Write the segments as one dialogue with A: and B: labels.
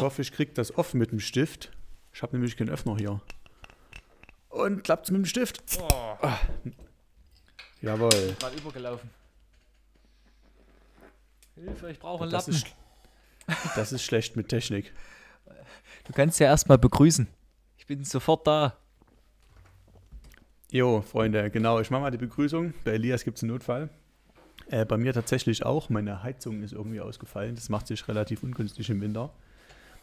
A: Ich hoffe, ich kriege das offen mit dem Stift. Ich habe nämlich keinen Öffner hier. Und klappt's mit dem Stift. Oh. Ah. Jawohl.
B: Gerade übergelaufen. Hilfe, ich brauche einen
A: das
B: Lappen.
A: Ist, das ist schlecht mit Technik.
B: Du kannst ja erstmal begrüßen. Ich bin sofort da.
A: Jo, Freunde, genau. Ich mache mal die Begrüßung. Bei Elias gibt es einen Notfall. Äh, bei mir tatsächlich auch. Meine Heizung ist irgendwie ausgefallen. Das macht sich relativ ungünstig im Winter.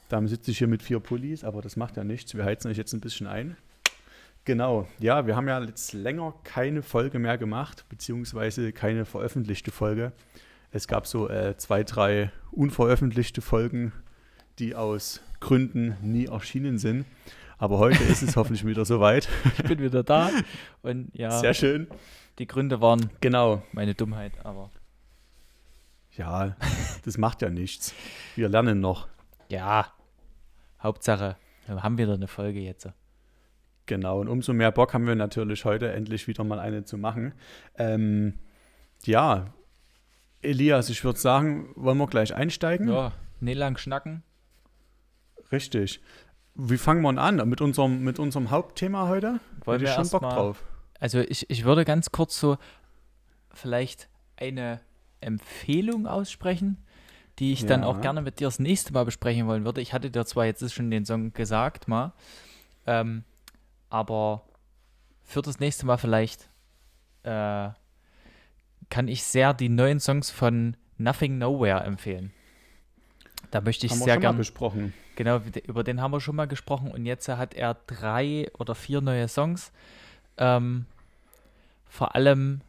A: Darum sitze ich hier mit vier Pullis, aber das macht ja nichts. Wir heizen euch jetzt ein bisschen ein. Genau, ja, wir haben ja jetzt länger keine Folge mehr gemacht, beziehungsweise keine veröffentlichte Folge. Es gab so äh, zwei, drei unveröffentlichte Folgen, die aus Gründen nie erschienen sind. Aber heute ist es hoffentlich wieder soweit.
B: Ich bin wieder da und ja.
A: Sehr schön.
B: Die Gründe waren
A: genau
B: meine Dummheit, aber.
A: Ja, das macht ja nichts. Wir lernen noch.
B: Ja, Hauptsache, wir haben wieder eine Folge jetzt.
A: Genau, und umso mehr Bock haben wir natürlich heute endlich wieder mal eine zu machen. Ähm, ja, Elias, ich würde sagen, wollen wir gleich einsteigen?
B: Ja, nicht lang schnacken.
A: Richtig. Wie fangen wir an? Mit unserem, mit unserem Hauptthema heute?
B: Wollen wir schon Bock mal, drauf. Also ich, ich würde ganz kurz so vielleicht eine Empfehlung aussprechen, die ich ja. dann auch gerne mit dir das nächste Mal besprechen wollen würde. Ich hatte dir zwar jetzt schon den Song gesagt mal, ähm, aber für das nächste Mal vielleicht äh, kann ich sehr die neuen Songs von Nothing Nowhere empfehlen. Da möchte ich haben sehr gerne
A: besprochen.
B: Genau, über den haben wir schon mal gesprochen und jetzt hat er drei oder vier neue Songs. Ähm, vor allem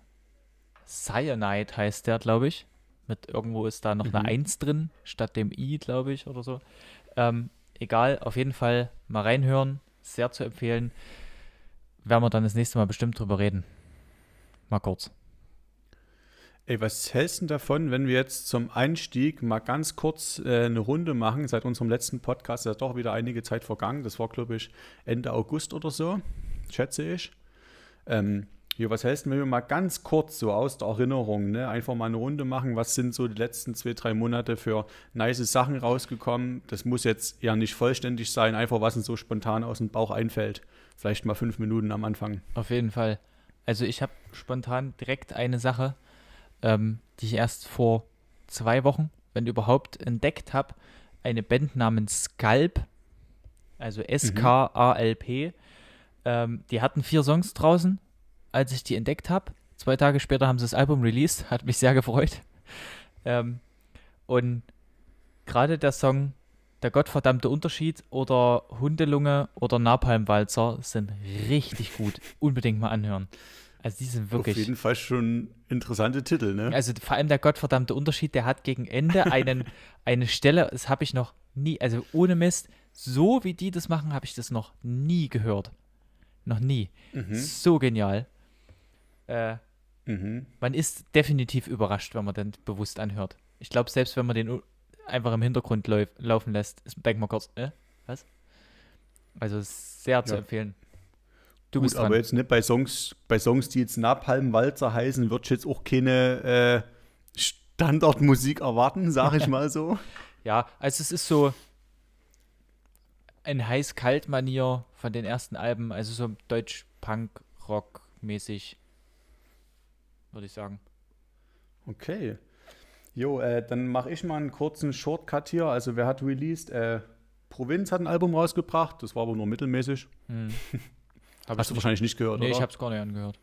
B: Cyanide heißt der, glaube ich. Mit irgendwo ist da noch mhm. eine Eins drin, statt dem I, glaube ich, oder so. Ähm, egal, auf jeden Fall mal reinhören. Sehr zu empfehlen. Werden wir dann das nächste Mal bestimmt drüber reden. Mal kurz.
A: Ey, was hältst du davon, wenn wir jetzt zum Einstieg mal ganz kurz äh, eine Runde machen? Seit unserem letzten Podcast ist ja doch wieder einige Zeit vergangen. Das war, glaube ich, Ende August oder so, schätze ich. Ähm, hier, was hältst du, wenn wir mal ganz kurz so aus der Erinnerung, ne, einfach mal eine Runde machen? Was sind so die letzten zwei, drei Monate für nice Sachen rausgekommen? Das muss jetzt ja nicht vollständig sein, einfach was uns so spontan aus dem Bauch einfällt. Vielleicht mal fünf Minuten am Anfang.
B: Auf jeden Fall. Also ich habe spontan direkt eine Sache ähm, die ich erst vor zwei Wochen, wenn überhaupt, entdeckt habe. Eine Band namens Scalp, also S-K-A-L-P. Ähm, die hatten vier Songs draußen, als ich die entdeckt habe. Zwei Tage später haben sie das Album released, hat mich sehr gefreut. Ähm, und gerade der Song Der Gottverdammte Unterschied oder Hundelunge oder Napalmwalzer sind richtig gut. Unbedingt mal anhören. Also die sind wirklich.
A: Auf jeden Fall schon interessante Titel, ne?
B: Also vor allem der gottverdammte Unterschied, der hat gegen Ende einen, eine Stelle, das habe ich noch nie, also ohne Mist, so wie die das machen, habe ich das noch nie gehört. Noch nie. Mhm. So genial. Äh, mhm. Man ist definitiv überrascht, wenn man den bewusst anhört. Ich glaube, selbst wenn man den einfach im Hintergrund lauf, laufen lässt, denkt man kurz, äh, was? Also sehr ja. zu empfehlen.
A: Du Gut, bist dran. aber jetzt nicht bei Songs, bei Songs, die jetzt Napalm-Walzer heißen, wird jetzt auch keine äh, Standardmusik erwarten, sag ich mal so.
B: ja, also es ist so ein heiß-kalt-Manier von den ersten Alben, also so Deutsch-Punk-Rock-mäßig, würde ich sagen.
A: Okay. Jo, äh, dann mache ich mal einen kurzen Shortcut hier. Also wer hat released? Äh, Provinz hat ein Album rausgebracht, das war aber nur mittelmäßig. Hm. Hast du wahrscheinlich nicht gehört,
B: nee,
A: oder?
B: ich habe es gar nicht angehört.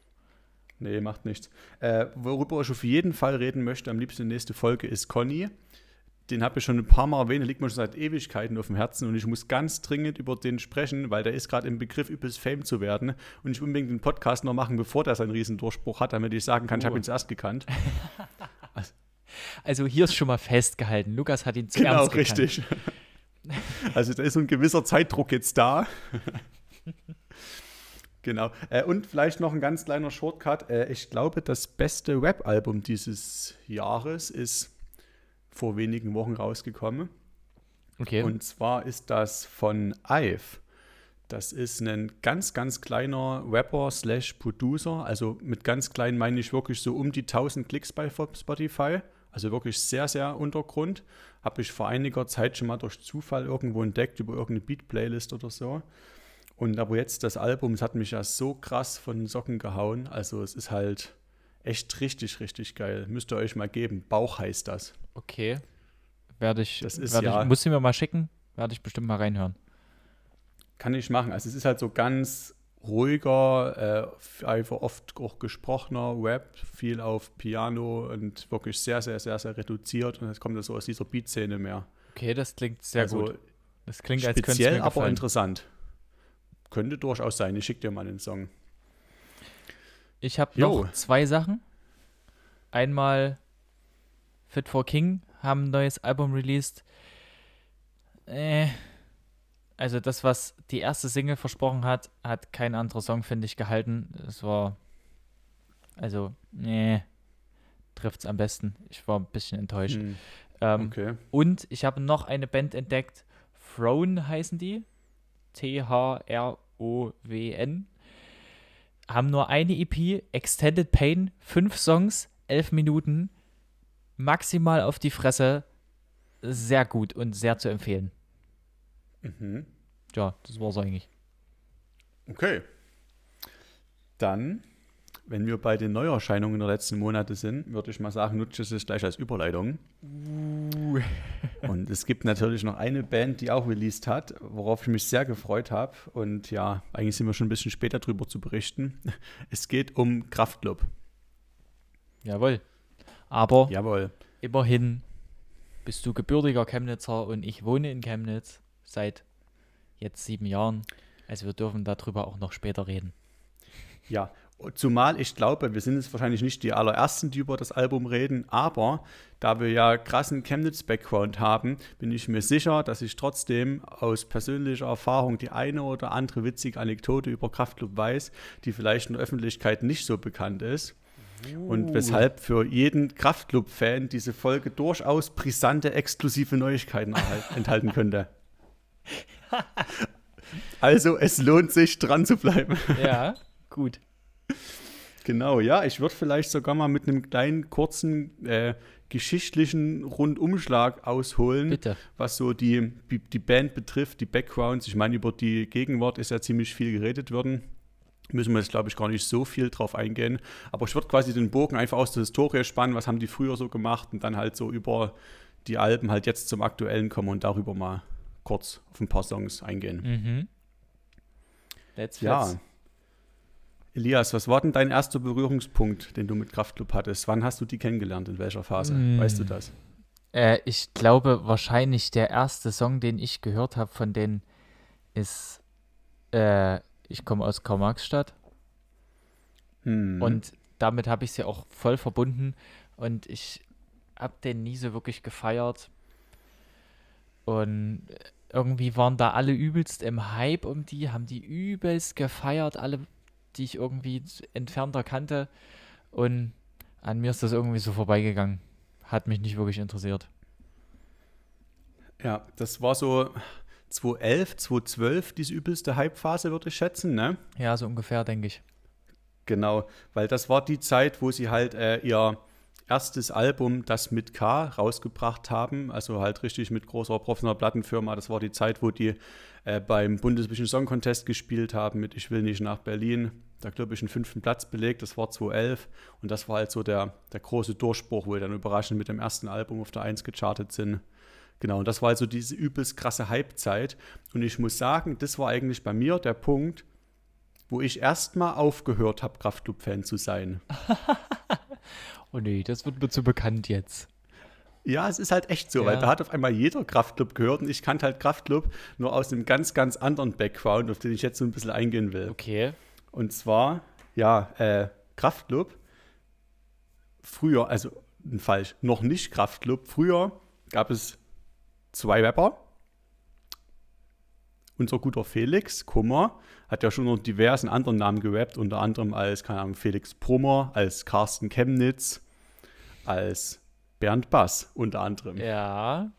A: Nee, macht nichts. Äh, worüber ich auf jeden Fall reden möchte, am liebsten nächste Folge, ist Conny. Den habe ich schon ein paar Mal erwähnt, der liegt mir schon seit Ewigkeiten auf dem Herzen und ich muss ganz dringend über den sprechen, weil der ist gerade im Begriff, übelst Fame zu werden und ich unbedingt den Podcast noch machen, bevor der seinen Riesendurchbruch hat, damit ich sagen kann, uh. ich habe ihn zuerst gekannt.
B: also, also hier ist schon mal festgehalten, Lukas hat ihn zuerst
A: genau, gekannt. Genau, richtig. Also da ist so ein gewisser Zeitdruck jetzt da. Genau. Äh, und vielleicht noch ein ganz kleiner Shortcut. Äh, ich glaube, das beste Rap-Album dieses Jahres ist vor wenigen Wochen rausgekommen. Okay. Und zwar ist das von Ive. Das ist ein ganz, ganz kleiner Rapper slash Producer. Also mit ganz klein meine ich wirklich so um die 1000 Klicks bei Spotify. Also wirklich sehr, sehr Untergrund. Habe ich vor einiger Zeit schon mal durch Zufall irgendwo entdeckt über irgendeine Beat-Playlist oder so. Und aber jetzt das Album, es hat mich ja so krass von den Socken gehauen. Also es ist halt echt richtig, richtig geil. Müsst ihr euch mal geben. Bauch heißt das.
B: Okay. Werde ich,
A: Das ist
B: werde
A: ja-
B: ich, muss sie mir mal schicken, werde ich bestimmt mal reinhören.
A: Kann ich machen. Also es ist halt so ganz ruhiger, äh, einfach oft auch gesprochener Rap, viel auf Piano und wirklich sehr, sehr, sehr, sehr reduziert. Und es kommt so aus dieser Beat-Szene mehr.
B: Okay, das klingt sehr
A: also
B: gut. Das klingt, als könnte es
A: speziell, aber interessant. Könnte durchaus sein. Ich schicke dir mal den Song.
B: Ich habe noch zwei Sachen. Einmal Fit for King haben ein neues Album released. Äh, also das, was die erste Single versprochen hat, hat kein anderer Song, finde ich, gehalten. Es war, also, nee, trifft's am besten. Ich war ein bisschen enttäuscht.
A: Hm,
B: Ähm,
A: okay.
B: Und ich habe noch eine Band entdeckt. Throne heißen die. T-H-R-O-W-N. Haben nur eine EP, Extended Pain, fünf Songs, elf Minuten, maximal auf die Fresse. Sehr gut und sehr zu empfehlen.
A: Mhm.
B: Ja, das war's eigentlich.
A: Okay. Dann, wenn wir bei den Neuerscheinungen der letzten Monate sind, würde ich mal sagen, nutze ich es gleich als Überleitung. Und es gibt natürlich noch eine Band, die auch released hat, worauf ich mich sehr gefreut habe. Und ja, eigentlich sind wir schon ein bisschen später drüber zu berichten. Es geht um Kraftclub.
B: Jawohl. Aber
A: Jawohl.
B: immerhin bist du gebürtiger Chemnitzer und ich wohne in Chemnitz seit jetzt sieben Jahren. Also wir dürfen darüber auch noch später reden.
A: Ja, zumal ich glaube, wir sind jetzt wahrscheinlich nicht die allerersten, die über das Album reden, aber da wir ja krassen Chemnitz-Background haben, bin ich mir sicher, dass ich trotzdem aus persönlicher Erfahrung die eine oder andere witzige Anekdote über Kraftclub weiß, die vielleicht in der Öffentlichkeit nicht so bekannt ist. Und weshalb für jeden Kraftclub-Fan diese Folge durchaus brisante, exklusive Neuigkeiten enthalten könnte. Also, es lohnt sich, dran zu bleiben.
B: Ja, gut.
A: Genau, ja, ich würde vielleicht sogar mal mit einem kleinen, kurzen, äh, geschichtlichen Rundumschlag ausholen,
B: Bitte.
A: was so die, die Band betrifft, die Backgrounds. Ich meine, über die Gegenwart ist ja ziemlich viel geredet worden. Müssen wir jetzt, glaube ich, gar nicht so viel drauf eingehen. Aber ich würde quasi den Bogen einfach aus der Historie spannen, was haben die früher so gemacht und dann halt so über die Alben halt jetzt zum Aktuellen kommen und darüber mal kurz auf ein paar Songs eingehen.
B: Mhm. Let's
A: Ja. Elias, was war denn dein erster Berührungspunkt, den du mit Kraftclub hattest? Wann hast du die kennengelernt? In welcher Phase?
B: Mm.
A: Weißt du das?
B: Äh, ich glaube, wahrscheinlich der erste Song, den ich gehört habe von denen, ist äh, Ich komme aus Karl-Marx-Stadt.
A: Hm.
B: Und damit habe ich sie auch voll verbunden. Und ich habe den nie so wirklich gefeiert. Und irgendwie waren da alle übelst im Hype um die, haben die übelst gefeiert, alle, die ich irgendwie entfernter kannte. Und an mir ist das irgendwie so vorbeigegangen. Hat mich nicht wirklich interessiert.
A: ja, das war so 2011, 2012, diese übelste Hype-Phase, würde ich schätzen, ne?
B: Ja, so ungefähr, denke ich.
A: Genau, weil das war die Zeit, wo sie halt äh, ihr erstes Album, das mit K, rausgebracht haben. Also halt richtig mit großer professioneller Plattenfirma. Das war die Zeit, wo die äh, beim Bundesvision Song Contest gespielt haben mit Ich will nicht nach Berlin. Da glaube ich einen fünften Platz belegt. Das war 2011. Und das war halt so der, der große Durchbruch, wo wir dann überraschend mit dem ersten Album auf der 1 gechartet sind. Genau, und das war also diese übelst krasse Hype-Zeit. Und ich muss sagen, das war eigentlich bei mir der Punkt, wo ich erstmal aufgehört habe, Kraftclub-Fan zu sein.
B: Oh nee, das wird mir zu bekannt jetzt.
A: Ja, es ist halt echt so, weil
B: Ja.
A: da hat auf einmal jeder Kraftclub gehört und ich kannte halt Kraftclub nur aus einem ganz, ganz anderen Background, auf den ich jetzt so ein bisschen eingehen will.
B: Okay.
A: Und zwar, ja, äh, Kraftclub, früher, also falsch, noch nicht Kraftclub, früher gab es zwei Rapper. Unser guter Felix Kummer hat ja schon unter diversen anderen Namen gerappt, unter anderem als, keine Ahnung, Felix Brummer, als Carsten Chemnitz, als Bernd Bass unter anderem.
B: Ja.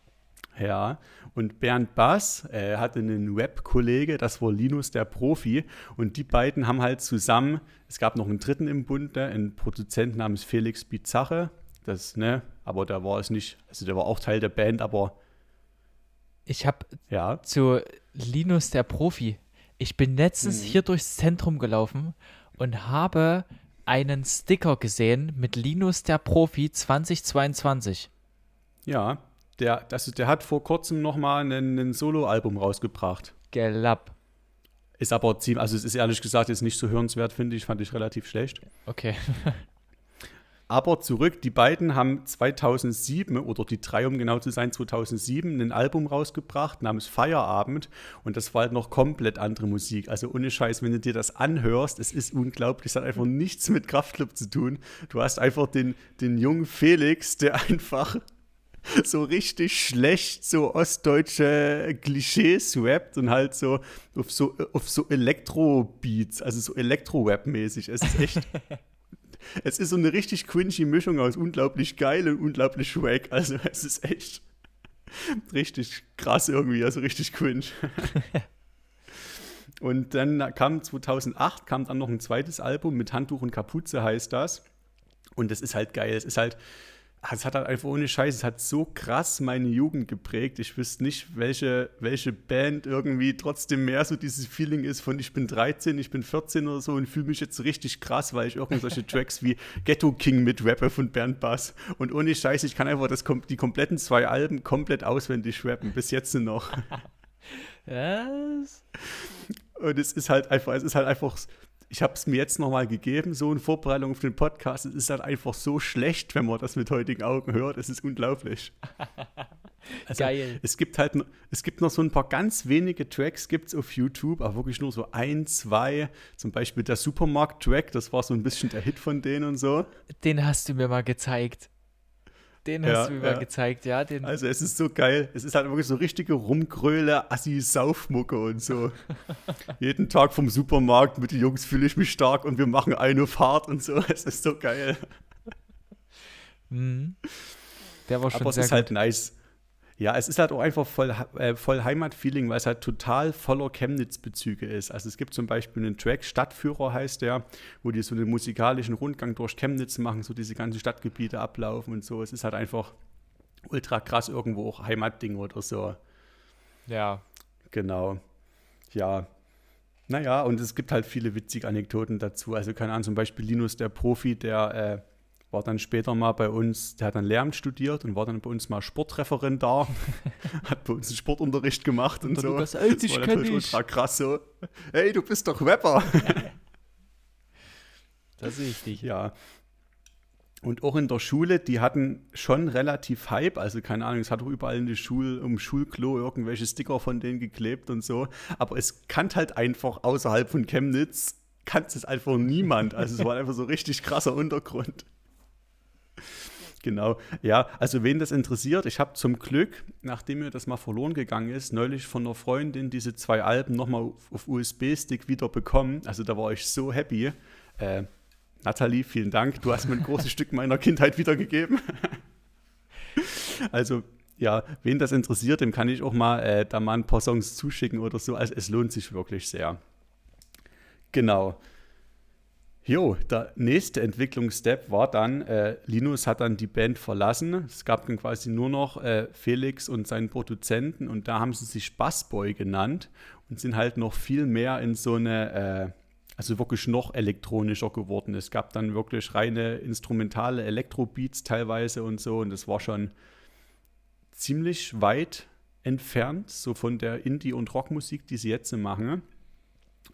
A: Ja, und Bernd Bass äh, hatte einen Web-Kollege, das war Linus der Profi, und die beiden haben halt zusammen, es gab noch einen dritten im Bunde, einen Produzent namens Felix Bizarre, das, ne, aber der war es nicht. Also der war auch Teil der Band, aber
B: Ich habe
A: ja.
B: zu Linus der Profi. Ich bin letztens
A: Mhm.
B: hier durchs Zentrum gelaufen und habe einen Sticker gesehen mit Linus der Profi 2022.
A: Ja, der, das, der hat vor kurzem nochmal ein, ein Solo-Album rausgebracht.
B: Gelapp.
A: Ist aber ziemlich, also es ist ehrlich gesagt jetzt nicht so hörenswert, finde ich, fand ich relativ schlecht.
B: Okay.
A: Aber zurück, die beiden haben 2007 oder die drei, um genau zu sein, 2007 ein Album rausgebracht namens Feierabend und das war halt noch komplett andere Musik. Also ohne Scheiß, wenn du dir das anhörst, es ist unglaublich, es hat einfach nichts mit Kraftclub zu tun. Du hast einfach den, den jungen Felix, der einfach so richtig schlecht so ostdeutsche Klischees rappt und halt so auf so, auf so Elektro-Beats, also so Elektro-Rap-mäßig. Es ist echt. es ist so eine richtig cringy Mischung aus unglaublich geil und unglaublich schwack. Also es ist echt richtig krass irgendwie, also richtig cringe. und dann kam 2008 kam dann noch ein zweites Album mit Handtuch und Kapuze heißt das. Und das ist halt geil. Es ist halt, es hat halt einfach ohne Scheiß, es hat so krass meine Jugend geprägt. Ich wüsste nicht, welche, welche Band irgendwie trotzdem mehr so dieses Feeling ist von ich bin 13, ich bin 14 oder so und fühle mich jetzt richtig krass, weil ich irgendwelche Tracks wie Ghetto King mit Rapper von Bernd Bass und ohne Scheiß, ich kann einfach das, die kompletten zwei Alben komplett auswendig rappen, bis jetzt noch.
B: Was?
A: Und es ist halt einfach, es ist halt einfach, ich habe es mir jetzt nochmal gegeben, so in Vorbereitung auf den Podcast. Es ist halt einfach so schlecht, wenn man das mit heutigen Augen hört. Es ist unglaublich. Also,
B: Geil.
A: Es gibt halt, noch- es gibt noch so ein paar ganz wenige Tracks gibt's auf YouTube, aber wirklich nur so ein, zwei. Zum Beispiel der Supermarkt-Track, das war so ein bisschen der Hit von denen und so.
B: Den hast du mir mal gezeigt. Den
A: Ja,
B: hast du mir
A: ja.
B: mal gezeigt, ja. Den,
A: Also es ist so geil. Es ist halt wirklich so richtige Rumgröle, Assi-Saufmucke und so. Jeden Tag vom Supermarkt mit den Jungs fühle ich mich stark und wir machen eine Fahrt und so. Es ist so geil.
B: Mhm. Der war schon
A: Aber es ist halt nice. Ja, es ist halt auch einfach voll, äh, voll Heimatfeeling, weil es halt total voller Chemnitz-Bezüge ist. Also es gibt zum Beispiel einen Track, Stadtführer heißt der, wo die so einen musikalischen Rundgang durch Chemnitz machen, so diese ganzen Stadtgebiete ablaufen und so. Es ist halt einfach ultra krass irgendwo auch Heimatding oder so.
B: Ja.
A: Genau. Ja. Naja, und es gibt halt viele witzige Anekdoten dazu. Also, keine Ahnung, zum Beispiel Linus, der Profi, der äh, war dann später mal bei uns, der hat dann Lehramt studiert und war dann bei uns mal Sportreferent da, hat bei uns einen Sportunterricht gemacht und,
B: der
A: so.
B: Lukas, ey, dich
A: war natürlich
B: ich.
A: ultra krass so. Hey, du bist doch Rapper.
B: Das sehe ich dich.
A: Ja. Und auch in der Schule, die hatten schon relativ Hype, also keine Ahnung, es hat auch überall in der Schule, um Schulklo irgendwelche Sticker von denen geklebt und so. Aber es kannt halt einfach außerhalb von Chemnitz, kannt es einfach niemand. Also es war einfach so richtig krasser Untergrund. Genau, ja, also wen das interessiert, ich habe zum Glück, nachdem mir das mal verloren gegangen ist, neulich von einer Freundin diese zwei Alben nochmal auf, USB-Stick wieder bekommen. Also da war ich so happy. Äh, Nathalie, vielen Dank. Du hast mir ein großes Stück meiner Kindheit wiedergegeben. also, ja, wen das interessiert, dem kann ich auch mal äh, da mal ein paar Songs zuschicken oder so. Also, es lohnt sich wirklich sehr. Genau. Jo, der nächste Entwicklungsstep war dann, äh, Linus hat dann die Band verlassen. Es gab dann quasi nur noch äh, Felix und seinen Produzenten und da haben sie sich Bassboy genannt und sind halt noch viel mehr in so eine, äh, also wirklich noch elektronischer geworden. Es gab dann wirklich reine instrumentale Elektrobeats teilweise und so und das war schon ziemlich weit entfernt, so von der Indie- und Rockmusik, die sie jetzt machen.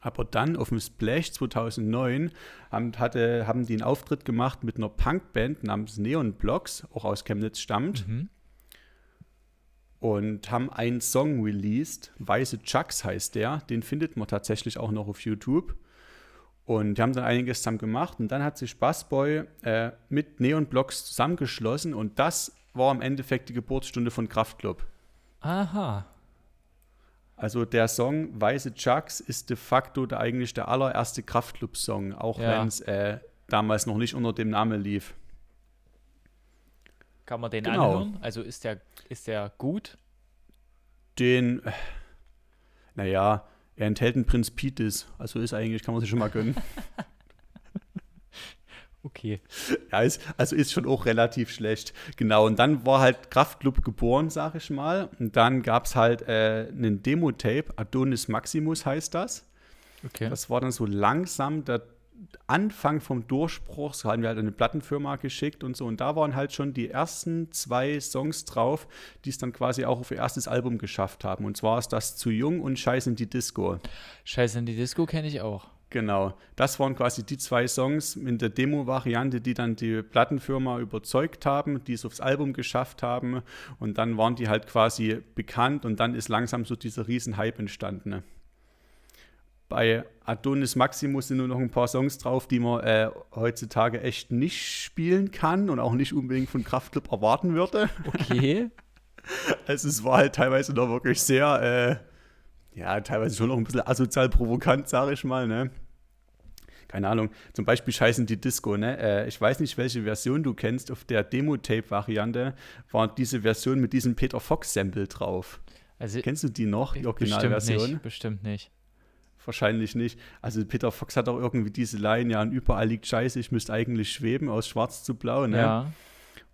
A: Aber dann auf dem Splash 2009 haben, hatte, haben die einen Auftritt gemacht mit einer Punkband namens Neon Blocks, auch aus Chemnitz stammt,
B: Mhm.
A: und haben einen Song released. Weiße Chucks heißt der. Den findet man tatsächlich auch noch auf YouTube. Und die haben dann einiges zusammen gemacht. Und dann hat sich Bassboy äh, mit Neon Blocks zusammengeschlossen. Und das war im Endeffekt die Geburtsstunde von Kraftklub.
B: Aha.
A: Also der Song Weiße Chucks ist de facto der, eigentlich der allererste Kraftclub-Song, auch
B: Ja.
A: wenn es äh, damals noch nicht unter dem Namen lief.
B: Kann man den
A: Genau.
B: anhören? Also ist der, ist der gut?
A: Den, äh, naja, er enthält einen Prinz Pitis, also ist eigentlich, kann man sich schon mal gönnen.
B: Okay.
A: Ja, ist, also ist schon auch relativ schlecht. Genau, und dann war halt Kraftclub geboren, sag ich mal. Und dann gab es halt äh, einen Demo-Tape, Adonis Maximus heißt das.
B: Okay.
A: Das war dann so langsam der Anfang vom Durchbruch. Das haben wir halt eine Plattenfirma geschickt und so. Und da waren halt schon die ersten zwei Songs drauf, die es dann quasi auch auf ihr erstes Album geschafft haben. Und zwar ist das Zu Jung und Scheiß in die Disco.
B: Scheiß in die Disco kenne ich auch.
A: Genau, das waren quasi die zwei Songs in der Demo-Variante, die dann die Plattenfirma überzeugt haben, die es aufs Album geschafft haben und dann waren die halt quasi bekannt und dann ist langsam so dieser Riesenhype entstanden. Bei Adonis Maximus sind nur noch ein paar Songs drauf, die man äh, heutzutage echt nicht spielen kann und auch nicht unbedingt von Kraftclub erwarten würde.
B: Okay.
A: also es war halt teilweise noch wirklich sehr, äh, ja, teilweise schon noch ein bisschen asozial provokant, sage ich mal, ne? Keine Ahnung, zum Beispiel scheißen die Disco, ne? Äh, ich weiß nicht, welche Version du kennst. Auf der Demo-Tape-Variante war diese Version mit diesem Peter Fox-Sample drauf. Also, Kennst du die noch, die
B: Originalversion? Bestimmt nicht, bestimmt nicht.
A: Wahrscheinlich nicht. Also Peter Fox hat auch irgendwie diese Line, ja, und überall liegt Scheiße, ich müsste eigentlich schweben, aus schwarz zu blau, ne?
B: Ja.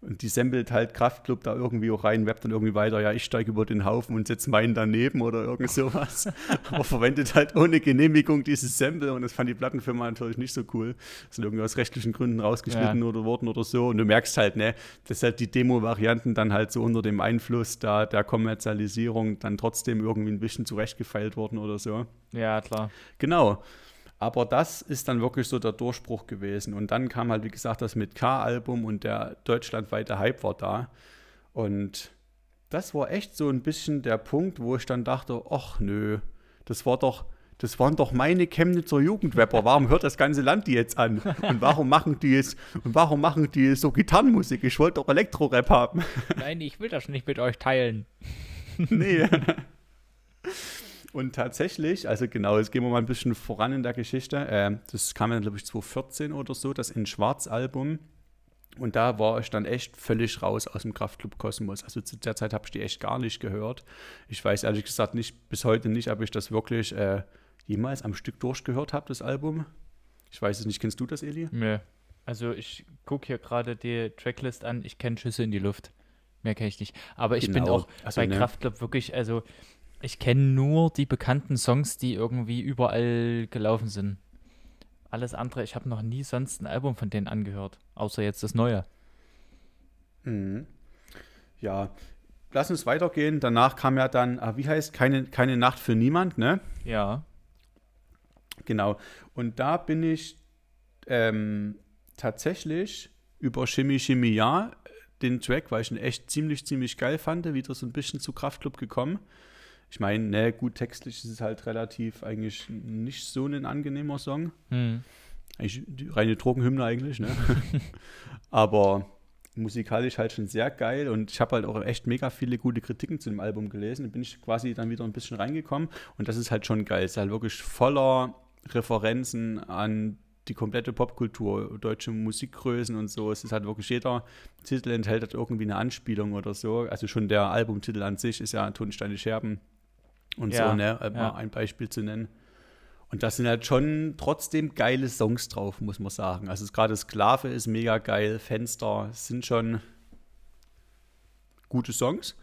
A: Und die samplet halt Kraftclub da irgendwie auch rein, webbt dann irgendwie weiter, ja, ich steige über den Haufen und setze meinen daneben oder irgend sowas. Aber verwendet halt ohne Genehmigung dieses Sample und das fand die Plattenfirma natürlich nicht so cool. Das sind irgendwie aus rechtlichen Gründen rausgeschnitten ja. oder worden oder so. Und du merkst halt, ne, dass halt die Demo-Varianten dann halt so unter dem Einfluss da der Kommerzialisierung dann trotzdem irgendwie ein bisschen zurechtgefeilt wurden oder so.
B: Ja, klar.
A: Genau. Aber das ist dann wirklich so der Durchbruch gewesen. Und dann kam halt, wie gesagt, das mit K-Album und der deutschlandweite Hype war da. Und das war echt so ein bisschen der Punkt, wo ich dann dachte, ach nö, das war doch, das waren doch meine Chemnitzer Jugendrapper. Warum hört das ganze Land die jetzt an? Und warum machen die jetzt, und warum machen die so Gitarrenmusik? Ich wollte doch Elektro-Rap haben.
B: Nein, ich will das nicht mit euch teilen.
A: nee. Und tatsächlich, also genau, jetzt gehen wir mal ein bisschen voran in der Geschichte. Äh, das kam dann, glaube ich, 2014 oder so, das in Schwarz-Album. Und da war ich dann echt völlig raus aus dem Kraftclub Kosmos. Also zu der Zeit habe ich die echt gar nicht gehört. Ich weiß ehrlich gesagt nicht, bis heute nicht, ob ich das wirklich äh, jemals am Stück durchgehört habe, das Album. Ich weiß es nicht. Kennst du das, Eli?
B: Nee. Also ich gucke hier gerade die Tracklist an. Ich kenne Schüsse in die Luft. Mehr kenne ich nicht. Aber ich genau. bin auch also, bei ne? Kraftclub wirklich, also ich kenne nur die bekannten Songs, die irgendwie überall gelaufen sind. Alles andere, ich habe noch nie sonst ein Album von denen angehört, außer jetzt das neue.
A: Mhm. Ja, lass uns weitergehen. Danach kam ja dann, ah, wie heißt, keine, keine Nacht für niemand, ne?
B: Ja.
A: Genau. Und da bin ich ähm, tatsächlich über Chemie Chemie Ja den Track, weil ich ihn echt ziemlich, ziemlich geil fand, wieder so ein bisschen zu Kraftclub gekommen. Ich meine, ne, gut, textlich ist es halt relativ eigentlich nicht so ein angenehmer Song.
B: Hm.
A: Eigentlich die reine Drogenhymne eigentlich, ne? Aber musikalisch halt schon sehr geil und ich habe halt auch echt mega viele gute Kritiken zu dem Album gelesen. Da bin ich quasi dann wieder ein bisschen reingekommen und das ist halt schon geil. Es ist halt wirklich voller Referenzen an die komplette Popkultur, deutsche Musikgrößen und so. Es ist halt wirklich jeder Titel enthält halt irgendwie eine Anspielung oder so. Also schon der Albumtitel an sich ist ja Tonsteine Scherben und ja, so, ne? Ja. Mal ein Beispiel zu nennen. Und da sind halt schon trotzdem geile Songs drauf, muss man sagen. Also gerade Sklave ist mega geil, Fenster sind schon gute Songs.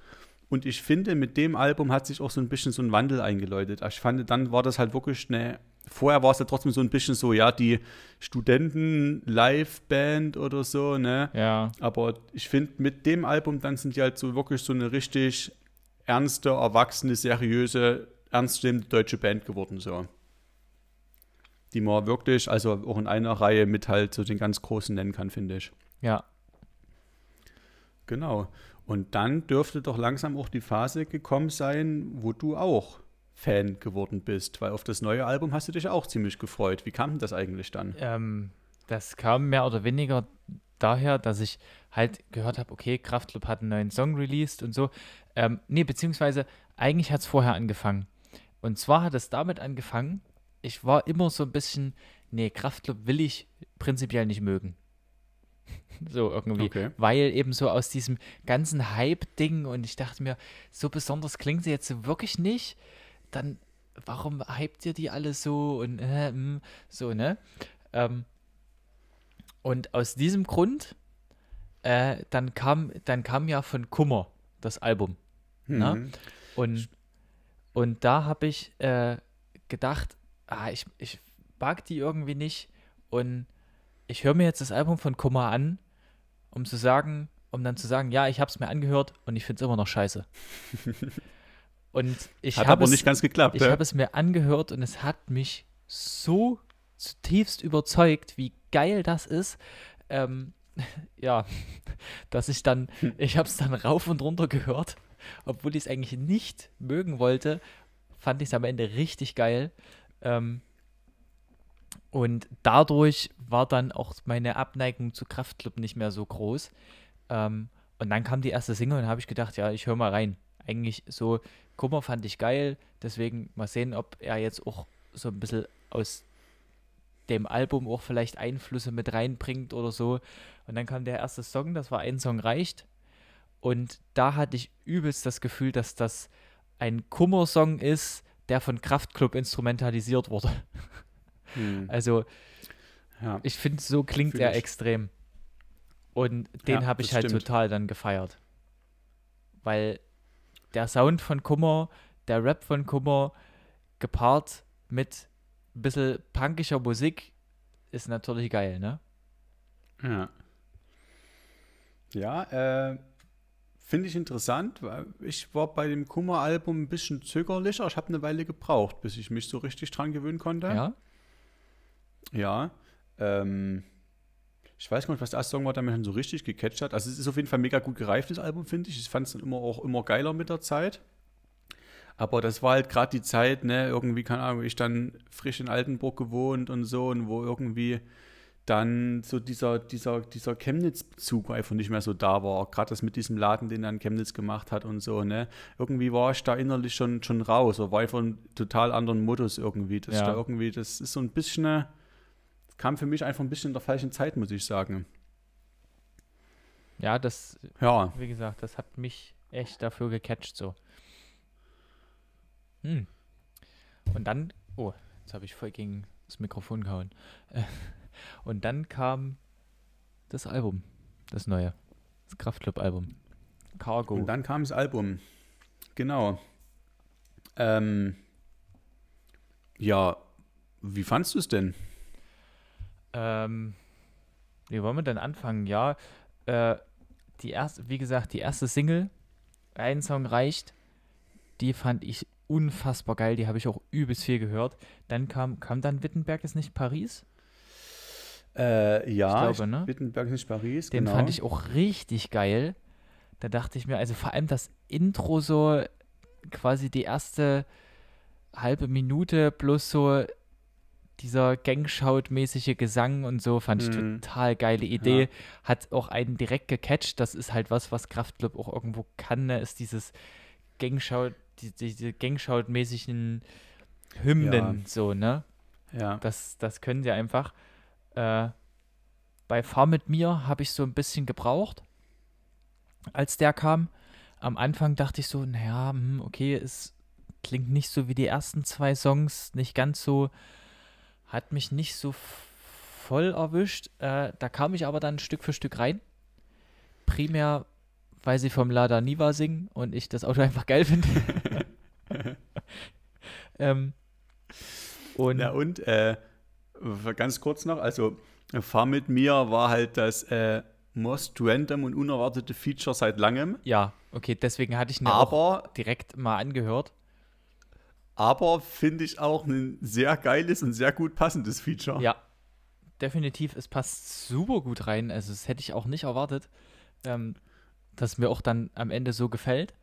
A: Und ich finde, mit dem Album hat sich auch so ein bisschen so ein Wandel eingeläutet. Ich fand, dann war das halt wirklich eine. Vorher war es ja trotzdem so ein bisschen so, ja, die Studenten-Live-Band oder so, ne?
B: Ja.
A: Aber ich finde, mit dem Album dann sind die halt so wirklich so eine richtig ernste, erwachsene, seriöse, ernstnehmende deutsche Band geworden, so. Die man wirklich, also auch in einer Reihe mit halt so den ganz Großen nennen kann, finde ich.
B: Ja.
A: Genau. Und dann dürfte doch langsam auch die Phase gekommen sein, wo du auch Fan geworden bist, weil auf das neue Album hast du dich auch ziemlich gefreut. Wie kam denn das eigentlich dann?
B: Ähm, das kam mehr oder weniger daher, dass ich halt gehört habe, okay, Kraftclub hat einen neuen Song released und so. Ähm, nee, beziehungsweise eigentlich hat es vorher angefangen. Und zwar hat es damit angefangen, ich war immer so ein bisschen, nee, Kraftclub will ich prinzipiell nicht mögen. so irgendwie. Okay. Weil eben so aus diesem ganzen Hype-Ding und ich dachte mir, so besonders klingen sie jetzt wirklich nicht. Dann, warum hypt ihr die alle so und äh, hm, so, ne? Ähm, Und aus diesem Grund, äh, dann, kam, dann kam ja von Kummer das Album. Ne?
A: Mhm.
B: Und, und da habe ich äh, gedacht, ah, ich, ich mag die irgendwie nicht. Und ich höre mir jetzt das Album von Kummer an, um zu sagen, um dann zu sagen, ja, ich habe es mir angehört und ich finde es immer noch scheiße. und ich habe
A: aber
B: es,
A: nicht ganz geklappt.
B: ich
A: ja?
B: habe es mir angehört und es hat mich so zutiefst überzeugt, wie geil das ist. Ähm, ja, dass ich dann, ich habe es dann rauf und runter gehört, obwohl ich es eigentlich nicht mögen wollte, fand ich es am Ende richtig geil. Ähm, und dadurch war dann auch meine Abneigung zu Kraftclub nicht mehr so groß. Ähm, und dann kam die erste Single und habe ich gedacht, ja, ich höre mal rein. Eigentlich so, Kummer fand ich geil, deswegen mal sehen, ob er jetzt auch so ein bisschen aus dem Album auch vielleicht Einflüsse mit reinbringt oder so. Und dann kam der erste Song, das war ein Song reicht. Und da hatte ich übelst das Gefühl, dass das ein Kummer-Song ist, der von Kraftklub instrumentalisiert wurde.
A: Hm.
B: Also
A: ja.
B: ich finde, so klingt
A: Fühl
B: er
A: ich.
B: extrem. Und den
A: Ja,
B: habe ich halt
A: stimmt.
B: total dann gefeiert. Weil der Sound von Kummer, der Rap von Kummer, gepaart mit ein bisschen punkischer Musik, ist natürlich geil, ne?
A: Ja. Ja, äh, finde ich interessant, weil ich war bei dem Kummer-Album ein bisschen zögerlicher. Ich habe eine Weile gebraucht, bis ich mich so richtig dran gewöhnen konnte.
B: Ja.
A: Ja. Ähm, ich weiß gar nicht, was der erste Song war, der mich dann so richtig gecatcht hat. Also es ist auf jeden Fall ein mega gut gereiftes Album, finde ich. Ich fand es dann immer auch immer geiler mit der Zeit. Aber das war halt gerade die Zeit, ne, irgendwie, keine Ahnung, ich dann frisch in Altenburg gewohnt und so und wo irgendwie dann so dieser, dieser, dieser Chemnitz-Bezug einfach nicht mehr so da war. Gerade das mit diesem Laden, den dann Chemnitz gemacht hat und so, ne. Irgendwie war ich da innerlich schon, schon raus, oder war einfach ein total anderen Modus irgendwie. Das,
B: Ja.
A: ist da irgendwie, das ist so ein bisschen, äh, kam für mich einfach ein bisschen in der falschen Zeit, muss ich sagen.
B: Ja, das,
A: Ja,
B: wie gesagt, das hat mich echt dafür gecatcht so. Hm. Und dann, oh, jetzt habe ich voll gegen das Mikrofon gehauen. Und dann kam das Album, das neue, das Kraftclub-Album. Cargo.
A: und dann kam das Album. Genau. Ähm, ja, wie fandst du es denn?
B: Ähm, wie wollen wir denn anfangen? Ja, äh, die erste, wie gesagt, die erste Single, ein Song reicht, die fand ich unfassbar geil, die habe ich auch übelst viel gehört. Dann kam, kam dann Wittenberg ist nicht Paris?
A: Äh, ja,
B: Ich glaube, ne?
A: Wittenberg ist nicht Paris,
B: Den
A: genau.
B: fand ich auch richtig geil. Da dachte ich mir, also vor allem das Intro so quasi die erste halbe Minute plus so dieser Gangshout-mäßige Gesang und so fand ich
A: Mhm.
B: total geile Idee.
A: Ja.
B: Hat auch einen direkt gecatcht. Das ist halt was, was Kraftclub auch irgendwo kann, ne? ist dieses Gangshout, die, diese Gangshout-mäßigen Hymnen
A: Ja.
B: so, ne?
A: Ja.
B: Das, das können sie einfach. Äh, bei Fahr mit mir habe ich so ein bisschen gebraucht, als der kam. Am Anfang dachte ich so, naja, hm, okay, es klingt nicht so wie die ersten zwei Songs, nicht ganz so, hat mich nicht so voll erwischt. Äh, da kam ich aber dann Stück für Stück rein. Primär, weil sie vom Lada Niva singen und ich das Auto einfach geil finde. ähm, und
A: Ja, und äh, ganz kurz noch, also Fahr mit mir war halt das äh, most random und unerwartete Feature seit langem.
B: Ja, okay, deswegen hatte ich ihn ja auch
A: Aber,
B: direkt mal angehört.
A: aber finde ich auch ein sehr geiles und sehr gut passendes Feature.
B: Ja, definitiv, es passt super gut rein. Also, das hätte ich auch nicht erwartet, ähm, dass mir auch dann am Ende so gefällt.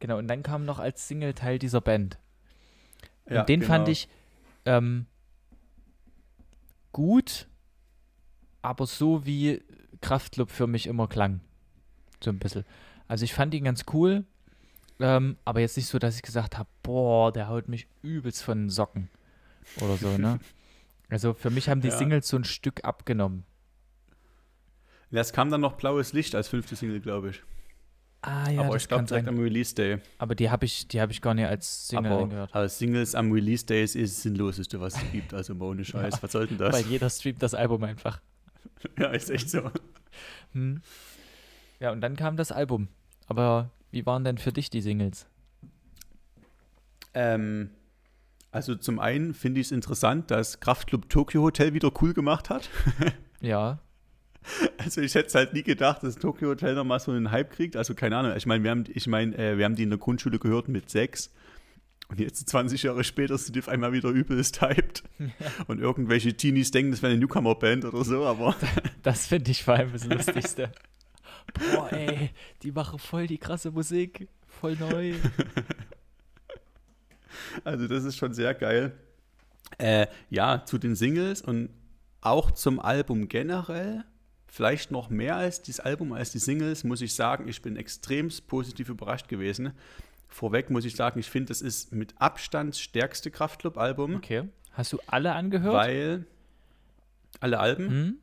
B: Genau, und dann kam noch als Single-Teil dieser Band. Und
A: Ja,
B: den fand
A: genau.
B: ich ähm, gut, aber so wie Kraftclub für mich immer klang. So ein bisschen. Also ich fand ihn ganz cool, ähm, aber jetzt nicht so, dass ich gesagt habe, boah, der haut mich übelst von den Socken oder so, ne? Also für mich haben die
A: Ja.
B: Singles so ein Stück abgenommen.
A: Ja, es kam dann noch Blaues Licht als fünfte Single, glaube ich.
B: Ah ja,
A: aber ich glaube direkt am Release Day.
B: Aber die habe ich, die habe ich gar nicht als Single
A: aber,
B: angehört.
A: aber Singles am Release Day ist das Sinnloseste, was es gibt. Also mal ohne Scheiß.
B: Ja.
A: Was soll denn das?
B: Weil jeder streamt das Album einfach.
A: ja, ist echt so.
B: Hm. Ja, und dann kam das Album. Aber wie waren denn für dich die Singles?
A: Ähm, also zum einen finde ich es interessant, dass Kraftclub Tokyo Hotel wieder cool gemacht hat.
B: ja.
A: Also ich hätte es halt nie gedacht, dass Tokyo Hotel nochmal so einen Hype kriegt. Also keine Ahnung. Ich meine, wir haben, ich meine, äh, wir haben die in der Grundschule gehört mit sechs. Und jetzt 20 Jahre später sind die auf einmal wieder übelst hyped. Ja. Und irgendwelche Teenies denken, das wäre eine Newcomer-Band oder so, aber.
B: Das finde ich vor allem das Lustigste. Boah, ey, die machen voll die krasse Musik. Voll neu.
A: Also, das ist schon sehr geil. Äh, ja, zu den Singles und auch zum Album generell. Vielleicht noch mehr als das Album, als die Singles, muss ich sagen, ich bin extrem positiv überrascht gewesen. Vorweg muss ich sagen, ich finde, das ist mit Abstand das stärkste Kraftclub-Album.
B: Okay. Hast du alle angehört?
A: Weil alle Alben? Hm?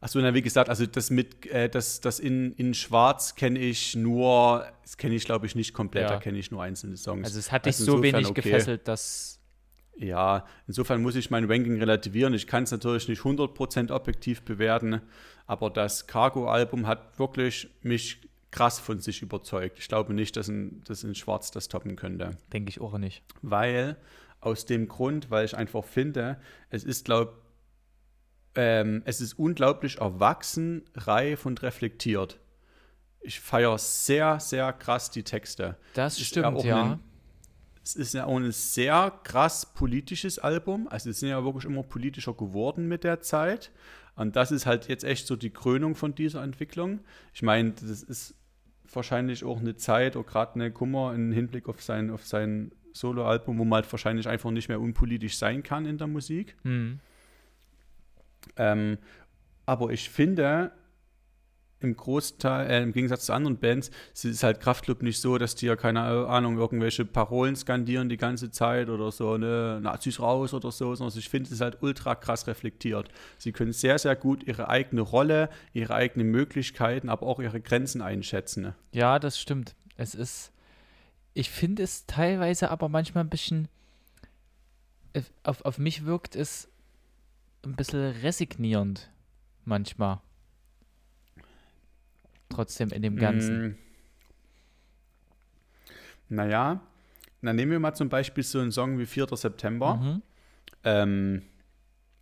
A: Achso, na, wie gesagt, also das mit, äh, das, das in, in Schwarz kenne ich nur, das kenne ich glaube ich nicht komplett, ja. da kenne ich nur einzelne Songs.
B: Also es hat dich also so wenig okay. gefesselt, dass.
A: Ja, insofern muss ich mein Ranking relativieren. Ich kann es natürlich nicht 100% objektiv bewerten, aber das Cargo-Album hat wirklich mich krass von sich überzeugt. Ich glaube nicht, dass ein, dass in Schwarz das toppen könnte.
B: Denke ich auch nicht.
A: Weil, aus dem Grund, weil ich einfach finde, es ist, glaube ähm, es ist unglaublich erwachsen, reif und reflektiert. Ich feiere sehr, sehr krass die Texte.
B: Das ist stimmt, ja.
A: Ein, es ist ja auch ein sehr krass politisches Album. Also, es sind ja wirklich immer politischer geworden mit der Zeit. Und das ist halt jetzt echt so die Krönung von dieser Entwicklung. Ich meine, das ist wahrscheinlich auch eine Zeit, oder gerade eine Kummer im Hinblick auf sein, auf sein Soloalbum, wo man halt wahrscheinlich einfach nicht mehr unpolitisch sein kann in der Musik. Mhm. Ähm, aber ich finde, im Großteil, äh, im Gegensatz zu anderen Bands, es ist halt Kraftclub nicht so, dass die ja, keine Ahnung, irgendwelche Parolen skandieren die ganze Zeit oder so, ne, Nazis raus oder so, sondern ich finde, es ist halt ultra krass reflektiert. Sie können sehr, sehr gut ihre eigene Rolle, ihre eigenen Möglichkeiten, aber auch ihre Grenzen einschätzen.
B: Ja, das stimmt. Es ist, ich finde es teilweise aber manchmal ein bisschen, äh, auf, auf mich wirkt es ein bisschen resignierend manchmal trotzdem in dem Ganzen? Mm.
A: Naja, dann nehmen wir mal zum Beispiel so einen Song wie 4. September. Mhm. Ähm,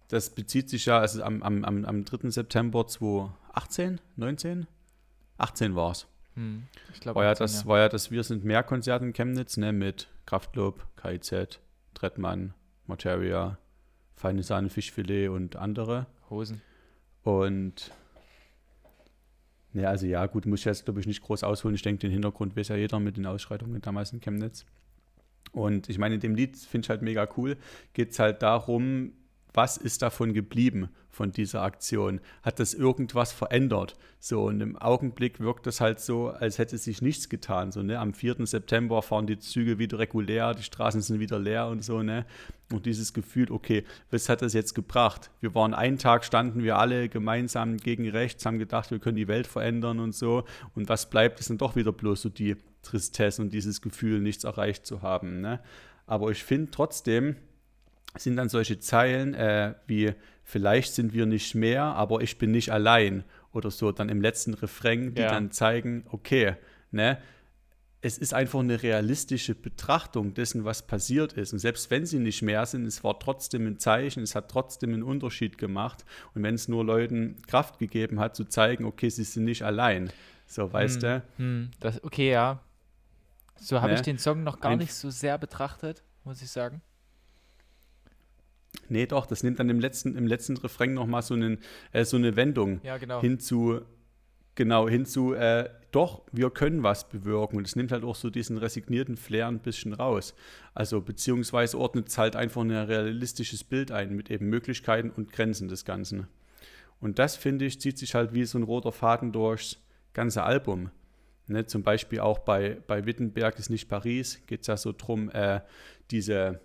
A: das bezieht sich ja, also am, am, am 3. September 2018, 19? 18 war es. Hm, war, ja das, ja. war ja das Wir sind mehr Konzert in Chemnitz, ne, mit Kraftclub, KIZ, Trettmann, Materia, Feine Sahne, Fischfilet und andere.
B: Hosen.
A: Und ja, also ja, gut, muss ich jetzt, glaube ich, nicht groß ausholen. Ich denke, den Hintergrund weiß ja jeder mit den Ausschreitungen damals in Chemnitz. Und ich meine, in dem Lied finde ich halt mega cool, geht es halt darum, was ist davon geblieben von dieser Aktion? Hat das irgendwas verändert? So, und im Augenblick wirkt das halt so, als hätte sich nichts getan. So, ne? Am 4. September fahren die Züge wieder regulär, die Straßen sind wieder leer und so, ne? Und dieses Gefühl, okay, was hat das jetzt gebracht? Wir waren einen Tag, standen wir alle gemeinsam gegen rechts, haben gedacht, wir können die Welt verändern und so. Und was bleibt, ist dann doch wieder bloß so die Tristesse und dieses Gefühl, nichts erreicht zu haben. Ne? Aber ich finde trotzdem, sind dann solche Zeilen äh, wie vielleicht sind wir nicht mehr, aber ich bin nicht allein oder so dann im letzten Refrain, die ja. dann zeigen, okay, ne, es ist einfach eine realistische Betrachtung dessen, was passiert ist. Und selbst wenn sie nicht mehr sind, es war trotzdem ein Zeichen, es hat trotzdem einen Unterschied gemacht. Und wenn es nur Leuten Kraft gegeben hat, zu zeigen, okay, sie sind nicht allein. So, weißt hm, du?
B: Hm, das, okay, ja. So habe ne? ich den Song noch gar Ein nicht so sehr betrachtet, muss ich sagen.
A: Nee, doch, das nimmt dann im letzten, im letzten Refrain nochmal so, äh, so eine Wendung
B: ja, genau.
A: hinzu, genau, hinzu, äh, doch, wir können was bewirken. Und es nimmt halt auch so diesen resignierten Flair ein bisschen raus. Also, beziehungsweise ordnet es halt einfach ein realistisches Bild ein mit eben Möglichkeiten und Grenzen des Ganzen. Und das, finde ich, zieht sich halt wie so ein roter Faden durchs ganze Album. Ne, zum Beispiel auch bei, bei Wittenberg ist nicht Paris, geht es ja so drum, äh, diese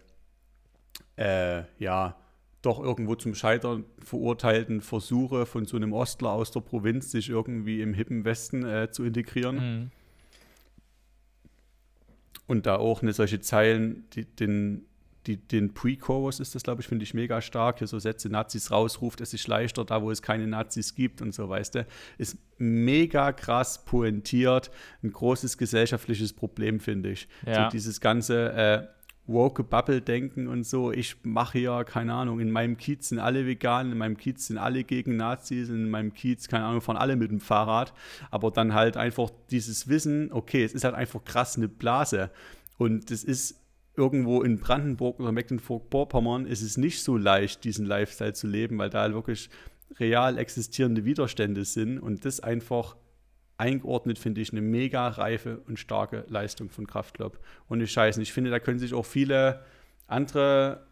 A: äh, ja, doch irgendwo zum Scheitern verurteilten Versuche von so einem Ostler aus der Provinz, sich irgendwie im hippen Westen äh, zu integrieren. Mhm. Und da auch eine solche Zeilen, die, den, die, den Pre-Chorus ist das, glaube ich, finde ich mega stark. Hier so Sätze, Nazis rausruft, es ist leichter, da wo es keine Nazis gibt und so, weißt du. Ist mega krass pointiert. Ein großes gesellschaftliches Problem, finde ich. Ja. So dieses ganze äh, woke Bubble-Denken und so. Ich mache ja, keine Ahnung, in meinem Kiez sind alle vegan, in meinem Kiez sind alle gegen Nazis, in meinem Kiez, keine Ahnung, fahren alle mit dem Fahrrad. Aber dann halt einfach dieses Wissen, okay, es ist halt einfach krass eine Blase. Und es ist irgendwo in Brandenburg oder Mecklenburg-Vorpommern ist es nicht so leicht, diesen Lifestyle zu leben, weil da halt wirklich real existierende Widerstände sind und das einfach eingeordnet, finde ich, eine mega reife und starke Leistung von Kraftclub. Und ich scheiße, ich finde, da können sich auch viele andere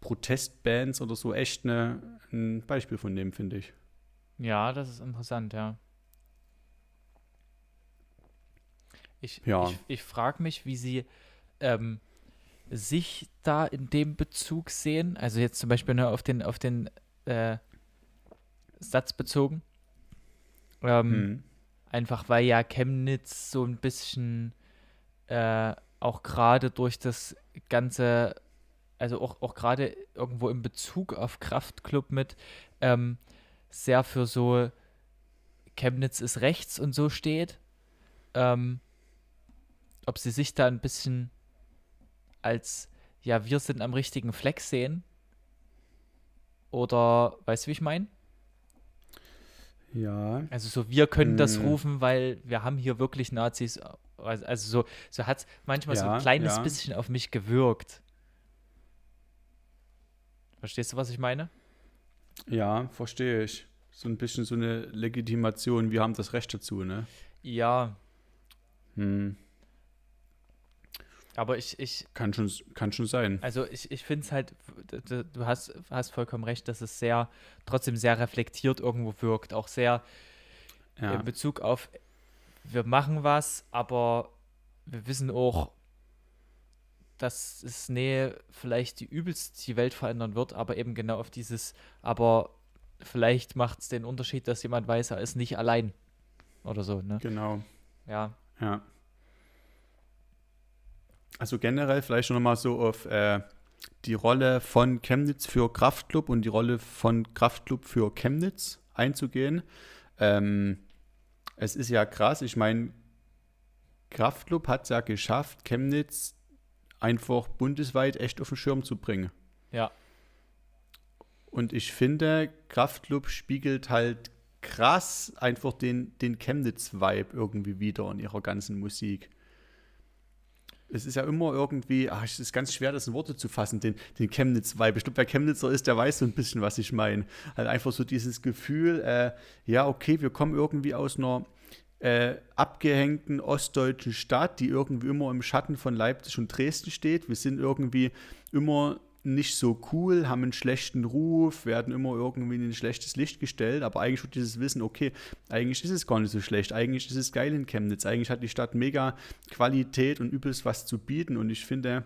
A: Protestbands oder so echt eine, ein Beispiel von nehmen, finde ich.
B: Ja, das ist interessant, ja. Ich,
A: ja.
B: ich, ich frage mich, wie sie ähm, sich da in dem Bezug sehen. Also jetzt zum Beispiel nur auf den, auf den äh, Satz bezogen. Ähm, mhm. Einfach weil ja Chemnitz so ein bisschen äh, auch gerade durch das ganze, also auch, auch gerade irgendwo in Bezug auf Kraftclub mit, ähm, sehr für so Chemnitz ist rechts und so steht. Ähm, ob sie sich da ein bisschen als, ja, wir sind am richtigen Fleck sehen. Oder, weißt du, wie ich meine?
A: Ja.
B: Also so, wir können hm. das rufen, weil wir haben hier wirklich Nazis. Also, so, so hat es manchmal ja, so ein kleines ja. bisschen auf mich gewirkt. Verstehst du, was ich meine?
A: Ja, verstehe ich. So ein bisschen so eine Legitimation, wir haben das Recht dazu, ne?
B: Ja. Hm. Aber ich, ich.
A: Kann schon, kann schon sein.
B: Also ich, ich finde es halt, du hast, hast vollkommen recht, dass es sehr, trotzdem sehr reflektiert irgendwo wirkt. Auch sehr ja. in Bezug auf, wir machen was, aber wir wissen auch, dass es nee, vielleicht die übelst die Welt verändern wird, aber eben genau auf dieses, aber vielleicht macht es den Unterschied, dass jemand weiß, er ist nicht allein. Oder so, ne?
A: Genau.
B: Ja.
A: Ja. Also generell vielleicht schon nochmal so auf äh, die Rolle von Chemnitz für Kraftclub und die Rolle von Kraftclub für Chemnitz einzugehen. Ähm, es ist ja krass, ich meine, Kraftclub hat es ja geschafft, Chemnitz einfach bundesweit echt auf den Schirm zu bringen.
B: Ja.
A: Und ich finde, Kraftclub spiegelt halt krass einfach den, den Chemnitz-Vibe irgendwie wieder in ihrer ganzen Musik es ist ja immer irgendwie, ach, es ist ganz schwer, das in Worte zu fassen, den, den Chemnitz-Vibe. Ich glaube, wer Chemnitzer ist, der weiß so ein bisschen, was ich meine. Halt einfach so dieses Gefühl, äh, ja, okay, wir kommen irgendwie aus einer äh, abgehängten ostdeutschen Stadt, die irgendwie immer im Schatten von Leipzig und Dresden steht. Wir sind irgendwie immer nicht so cool, haben einen schlechten Ruf, werden immer irgendwie in ein schlechtes Licht gestellt, aber eigentlich wird dieses Wissen, okay, eigentlich ist es gar nicht so schlecht, eigentlich ist es geil in Chemnitz, eigentlich hat die Stadt mega Qualität und übelst was zu bieten und ich finde,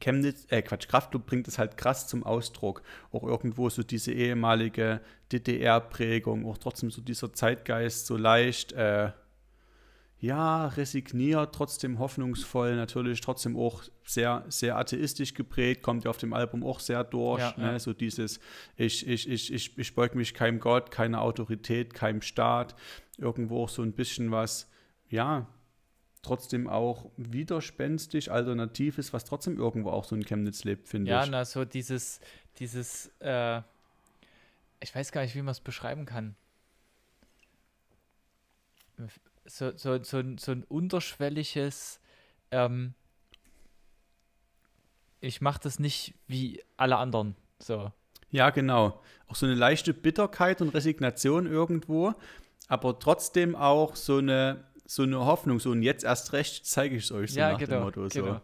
A: Chemnitz, äh Quatsch, Kraftclub bringt es halt krass zum Ausdruck. Auch irgendwo so diese ehemalige DDR-Prägung, auch trotzdem so dieser Zeitgeist so leicht, äh, ja, resigniert, trotzdem hoffnungsvoll, natürlich trotzdem auch sehr, sehr atheistisch geprägt, kommt ja auf dem Album auch sehr durch. Ja, ne? ja. So dieses, ich, ich, ich, ich, ich beug mich keinem Gott, keiner Autorität, keinem Staat. Irgendwo auch so ein bisschen was, ja, trotzdem auch widerspenstig, alternativ ist, was trotzdem irgendwo auch so in Chemnitz lebt, finde
B: ja,
A: ich.
B: Ja, na, so dieses, dieses, äh, ich weiß gar nicht, wie man es beschreiben kann so, so, so, so ein unterschwelliges, ähm, ich mache das nicht wie alle anderen. So.
A: Ja, genau. Auch so eine leichte Bitterkeit und Resignation irgendwo, aber trotzdem auch so eine, so eine Hoffnung, so und jetzt erst recht zeige ich es euch so
B: ja,
A: nach
B: genau, dem Motto.
A: So.
B: Genau.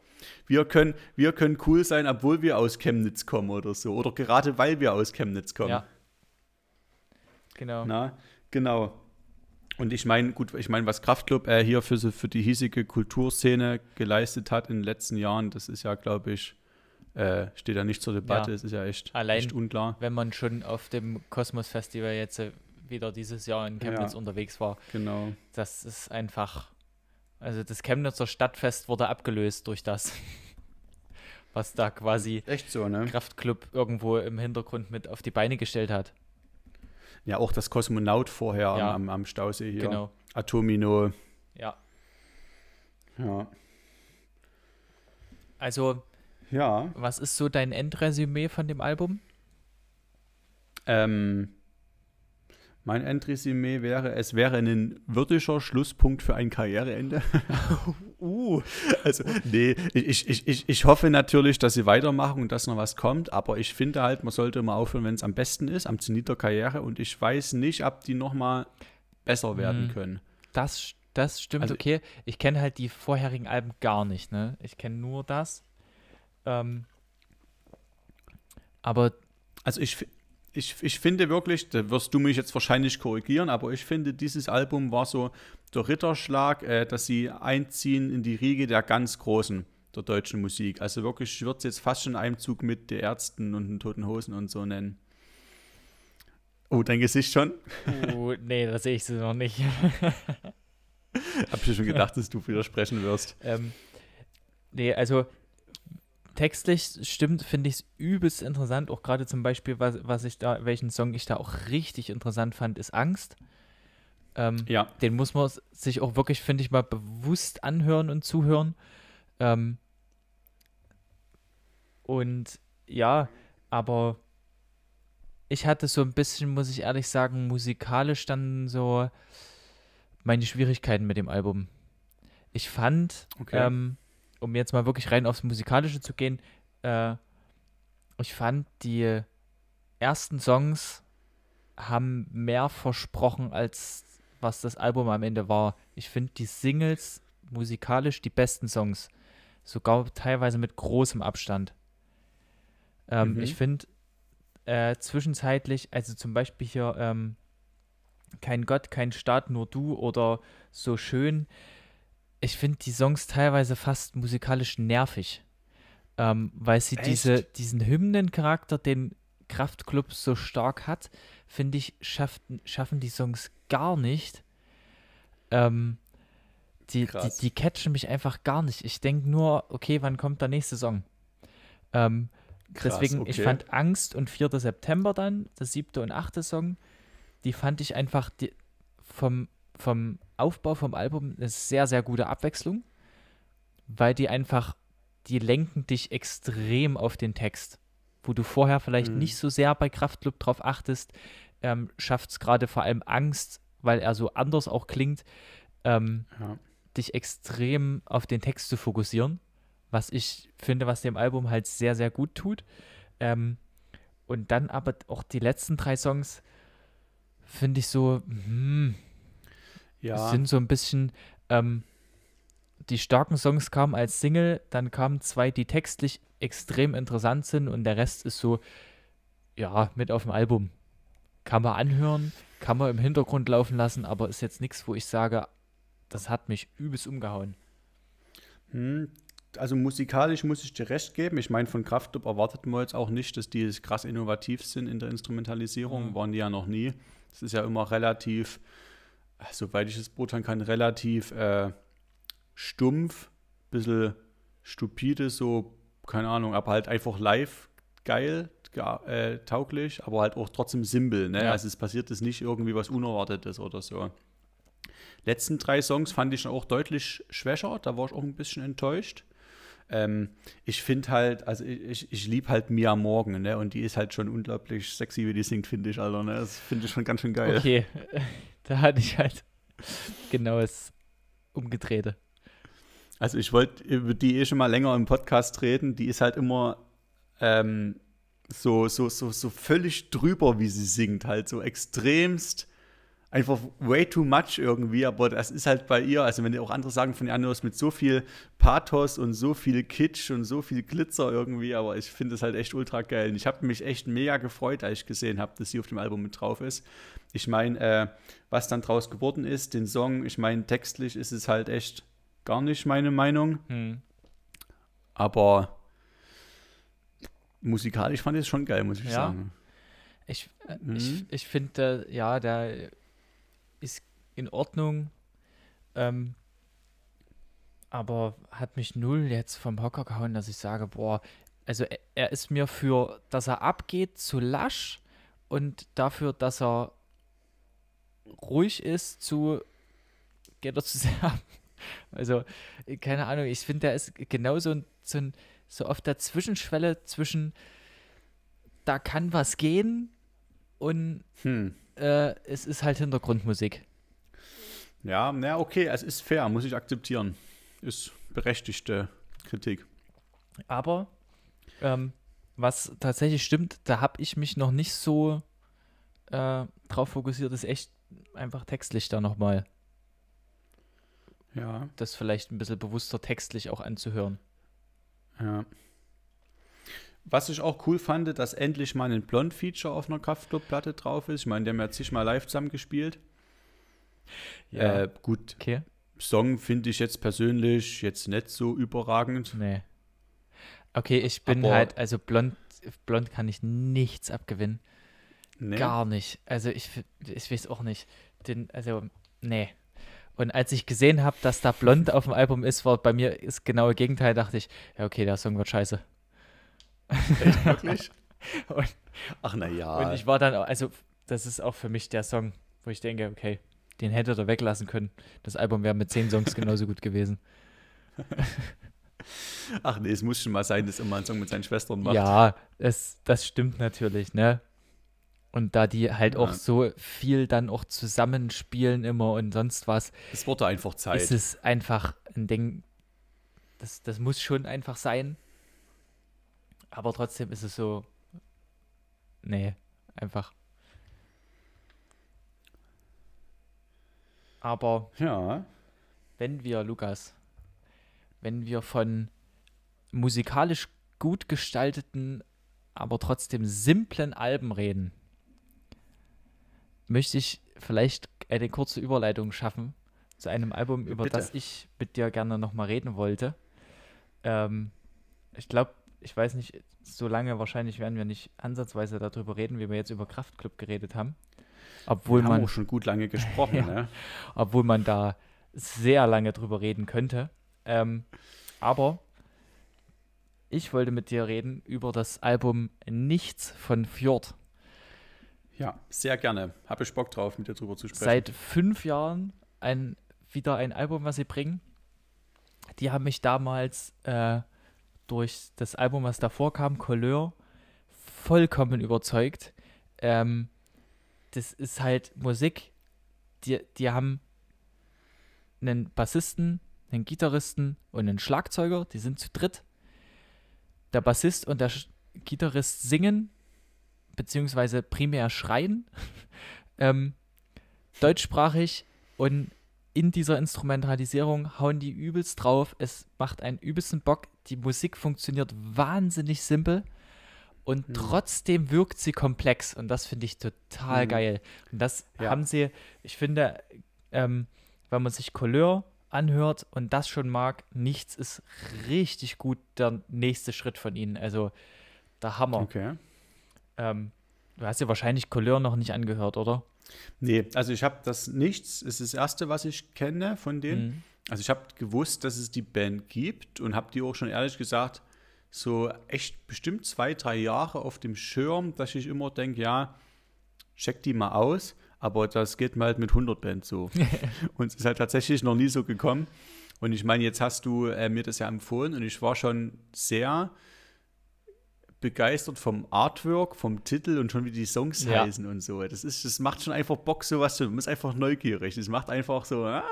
A: Wir, können, wir können cool sein, obwohl wir aus Chemnitz kommen oder so. Oder gerade weil wir aus Chemnitz kommen. Ja.
B: Genau.
A: Na, genau. Und ich meine, gut, ich meine, was Kraftclub äh, hier für, für die hiesige Kulturszene geleistet hat in den letzten Jahren, das ist ja, glaube ich, äh, steht ja nicht zur Debatte, es ja. ist ja echt,
B: Allein,
A: echt unklar.
B: Wenn man schon auf dem Kosmos Festival jetzt äh, wieder dieses Jahr in Chemnitz ja, unterwegs war,
A: genau.
B: das ist einfach, also das Chemnitzer Stadtfest wurde abgelöst durch das. was da quasi
A: Echt so, ne?
B: Kraftclub irgendwo im Hintergrund mit auf die Beine gestellt hat.
A: Ja, auch das Kosmonaut vorher
B: Ja.
A: am, am Stausee hier.
B: Genau.
A: Atomino.
B: Ja.
A: Ja.
B: Also,
A: Ja.
B: was ist so dein Endresümee von dem Album?
A: Ähm, mein Endresümee wäre, es wäre ein würdiger Schlusspunkt für ein Karriereende.
B: Uh.
A: Also, nee, ich, ich, ich, ich hoffe natürlich, dass sie weitermachen und dass noch was kommt, aber ich finde halt, man sollte immer aufhören, wenn es am besten ist, am Zenit der Karriere und ich weiß nicht, ob die nochmal besser werden
B: Mhm.
A: können.
B: Das, das stimmt,
A: Also-
B: okay. Ich kenne halt die vorherigen Alben gar nicht, ne? Ich kenne nur das. Ähm, aber
A: Also ich, ich, ich finde wirklich, da wirst du mich jetzt wahrscheinlich korrigieren, aber ich finde, dieses Album war so der Ritterschlag, äh, dass sie einziehen in die Riege der ganz Großen der deutschen Musik. Also wirklich, ich würde es jetzt fast schon in einem Zug mit den Ärzten und den Toten Hosen und so nennen. Oh, dein Gesicht schon?
B: uh, nee, da sehe ich sie noch nicht.
A: Hab ich schon gedacht, dass du widersprechen wirst.
B: ähm, nee, also textlich stimmt, finde ich es übelst interessant. Auch gerade zum Beispiel, was, was ich da, welchen Song ich da auch richtig interessant fand, ist Angst. Ähm,
A: Ja,
B: den muss man sich auch wirklich, finde ich, mal bewusst anhören und zuhören. Ähm, und ja, aber ich hatte so ein bisschen, muss ich ehrlich sagen, musikalisch dann so meine Schwierigkeiten mit dem Album. Ich fand,
A: okay.
B: ähm, um jetzt mal wirklich rein aufs Musikalische zu gehen, äh, ich fand die ersten Songs haben mehr versprochen, als was das Album am Ende war. Ich finde die Singles musikalisch die besten Songs. Sogar teilweise mit großem Abstand. Ähm,
A: Mhm.
B: Ich finde äh, zwischenzeitlich, also zum Beispiel hier ähm, Kein Gott, kein Staat, nur du oder So schön. Ich finde die Songs teilweise fast musikalisch nervig. Ähm, weil sie
A: Echt?
B: diese, diesen Hymnencharakter, den Kraftklub so stark hat, finde ich, schafft, schaffen die Songs gar nicht. Ähm, die, die, die catchen mich einfach gar nicht. Ich denke nur, okay, wann kommt der nächste Song? Ähm,
A: Krass,
B: deswegen, ich
A: okay.
B: fand Angst und 4. September dann, der siebte und achte Song, die fand ich einfach die, vom, vom Aufbau vom Album eine sehr, sehr gute Abwechslung, weil die einfach, die lenken dich extrem auf den Text. Wo du vorher vielleicht
A: Mhm.
B: nicht so sehr bei Kraftclub drauf achtest, ähm, schafft es gerade vor allem Angst, weil er so anders auch klingt, ähm,
A: ja.
B: dich extrem auf den Text zu fokussieren, was ich finde, was dem Album halt sehr, sehr gut tut. Ähm, und dann aber auch die letzten drei Songs finde ich so, hm,
A: ja.
B: sind so ein bisschen, ähm, die starken Songs kamen als Single, dann kamen zwei, die textlich extrem interessant sind und der Rest ist so, ja, mit auf dem Album. Kann man anhören, kann man im Hintergrund laufen lassen, aber ist jetzt nichts, wo ich sage, das hat mich übelst umgehauen.
A: Hm, Also musikalisch muss ich dir recht geben. Ich meine, von Kraftclub erwartet man jetzt auch nicht, dass die jetzt krass innovativ sind in der Instrumentalisierung.
B: Mhm.
A: Waren die ja noch nie. Das ist ja immer relativ, soweit ich es beurteilen kann, relativ äh, stumpf, bisschen stupide, so, keine Ahnung, aber halt einfach live geil, äh, tauglich, aber halt auch trotzdem simpel. Ne?
B: Ja.
A: Also es passiert jetzt nicht irgendwie was Unerwartetes oder so. Letzten drei Songs fand ich auch deutlich schwächer, da war ich auch ein bisschen enttäuscht. Ähm, ich finde halt, also ich, ich, ich liebe halt Mia Morgan, ne? Und die ist halt schon unglaublich sexy, wie die singt, finde ich, Alter, ne? Das finde ich schon ganz schön geil.
B: Okay, da hatte ich halt genau das Umgedrehte.
A: Also ich wollte über die eh schon mal länger im Podcast reden. Die ist halt immer ähm, so, so, so, so völlig drüber, wie sie singt, halt so extremst. Einfach way too much irgendwie, aber das ist halt bei ihr, also wenn auch andere sagen von ihr anhörst, mit so viel Pathos und so viel Kitsch und so viel Glitzer irgendwie, aber ich finde es halt echt ultra geil. Und ich habe mich echt mega gefreut, als ich gesehen habe, dass sie auf dem Album mit drauf ist. Ich meine, äh, was dann draus geworden ist, den Song, ich meine, textlich ist es halt echt gar nicht meine Meinung,
B: Hm.
A: aber musikalisch fand ich es schon geil, muss ich
B: Ja.
A: sagen.
B: Ich, äh,
A: Mhm.
B: ich, ich finde, äh, ja, der ist in Ordnung, ähm, aber hat mich null jetzt vom Hocker gehauen, dass ich sage, boah, also er, er ist mir für, dass er abgeht, zu lasch und dafür, dass er ruhig ist, zu geht er zu sehr. Also, keine Ahnung, ich finde, der ist genauso ein, so, ein, so auf der Zwischenschwelle zwischen da kann was gehen und
A: Hm.
B: äh, es ist halt Hintergrundmusik.
A: Ja, na okay, es ist fair, muss ich akzeptieren. Ist berechtigte Kritik.
B: Aber ähm, was tatsächlich stimmt, da habe ich mich noch nicht so äh, drauf fokussiert, ist echt einfach textlich da nochmal
A: Ja,
B: das vielleicht ein bisschen bewusster textlich auch anzuhören.
A: ja. Was ich auch cool fand, dass endlich mal ein Blond-Feature auf einer Kraftclub-Platte drauf ist. Ich meine, die haben ja zigmal live zusammen gespielt. Äh, gut,
B: okay.
A: Song finde ich jetzt persönlich jetzt nicht so überragend.
B: Nee. Okay, ich bin
A: Aber-
B: halt, also blond, blond kann ich nichts abgewinnen.
A: Nee.
B: Gar nicht. Also ich, ich weiß auch nicht. Den, also, nee. Und als ich gesehen habe, dass da blond auf dem Album ist, war bei mir das genaue Gegenteil, dachte ich, ja, okay, der Song wird scheiße.
A: Echt, wirklich?
B: Und,
A: Ach na ja.
B: und ich war dann, auch- also, das ist auch für mich der Song, wo ich denke, okay, den hätte er weglassen können. Das Album wäre mit zehn Songs genauso gut gewesen.
A: Ach nee, es muss schon mal sein, dass immer ein Song mit seinen Schwestern macht.
B: Ja, es, das stimmt natürlich, ne? Und da die halt
A: Ja.
B: auch so viel dann auch zusammenspielen immer und sonst was,
A: Es wurde einfach Zeit.
B: ist es einfach ein Ding, das, das muss schon einfach sein. Aber trotzdem ist es so, nee, einfach. Aber
A: ja.
B: wenn wir, Lukas, wenn wir von musikalisch gut gestalteten, aber trotzdem simplen Alben reden, möchte ich vielleicht eine kurze Überleitung schaffen zu einem Album, über
A: Bitte.
B: das ich mit dir gerne nochmal reden wollte. Ähm, ich glaube, ich weiß nicht, so lange wahrscheinlich werden wir nicht ansatzweise darüber reden, wie wir jetzt über Kraftclub geredet haben. Obwohl
A: wir
B: man
A: haben auch schon gut lange gesprochen,
B: Ja.
A: ne?
B: obwohl man da sehr lange drüber reden könnte. Ähm, aber ich wollte mit dir reden über das Album Nichts von Fjord.
A: Ja, sehr gerne. Habe ich Bock drauf, mit dir drüber zu sprechen.
B: Seit fünf Jahren ein, wieder ein Album, was sie bringen. Die haben mich damals äh, durch das Album, was davor kam, Couleur, vollkommen überzeugt. Ähm, das ist halt Musik, die, die haben einen Bassisten, einen Gitarristen und einen Schlagzeuger, die sind zu dritt. Der Bassist und der Sch Gitarrist singen, beziehungsweise primär schreien. ähm, deutschsprachig und in dieser Instrumentalisierung hauen die übelst drauf. Es macht einen übelsten Bock. Die Musik funktioniert wahnsinnig simpel und
A: Hm.
B: trotzdem wirkt sie komplex und das finde ich total
A: Hm.
B: geil. Und das
A: Ja.
B: haben sie, ich finde, ähm, wenn man sich Couleur anhört und das schon mag, nichts ist richtig gut der nächste Schritt von ihnen. Also der Hammer.
A: Okay.
B: Ähm, du hast ja wahrscheinlich Couleur noch nicht angehört, oder?
A: Nee, also ich habe das nichts. Es ist das erste, was ich kenne von denen.
B: Mhm.
A: Also ich habe gewusst, dass es die Band gibt und habe die auch schon ehrlich gesagt so echt bestimmt zwei, drei Jahre auf dem Schirm, dass ich immer denke, ja, check die mal aus. Aber das geht mir halt mit 100 Bands so. und es ist halt tatsächlich noch nie so gekommen. Und ich meine, jetzt hast du äh, mir das ja empfohlen und ich war schon sehr begeistert vom Artwork, vom Titel und schon wie die Songs
B: Ja.
A: heißen und so. Das, ist, das macht schon einfach Bock, sowas zu. Man ist einfach neugierig. Das macht einfach so, ah,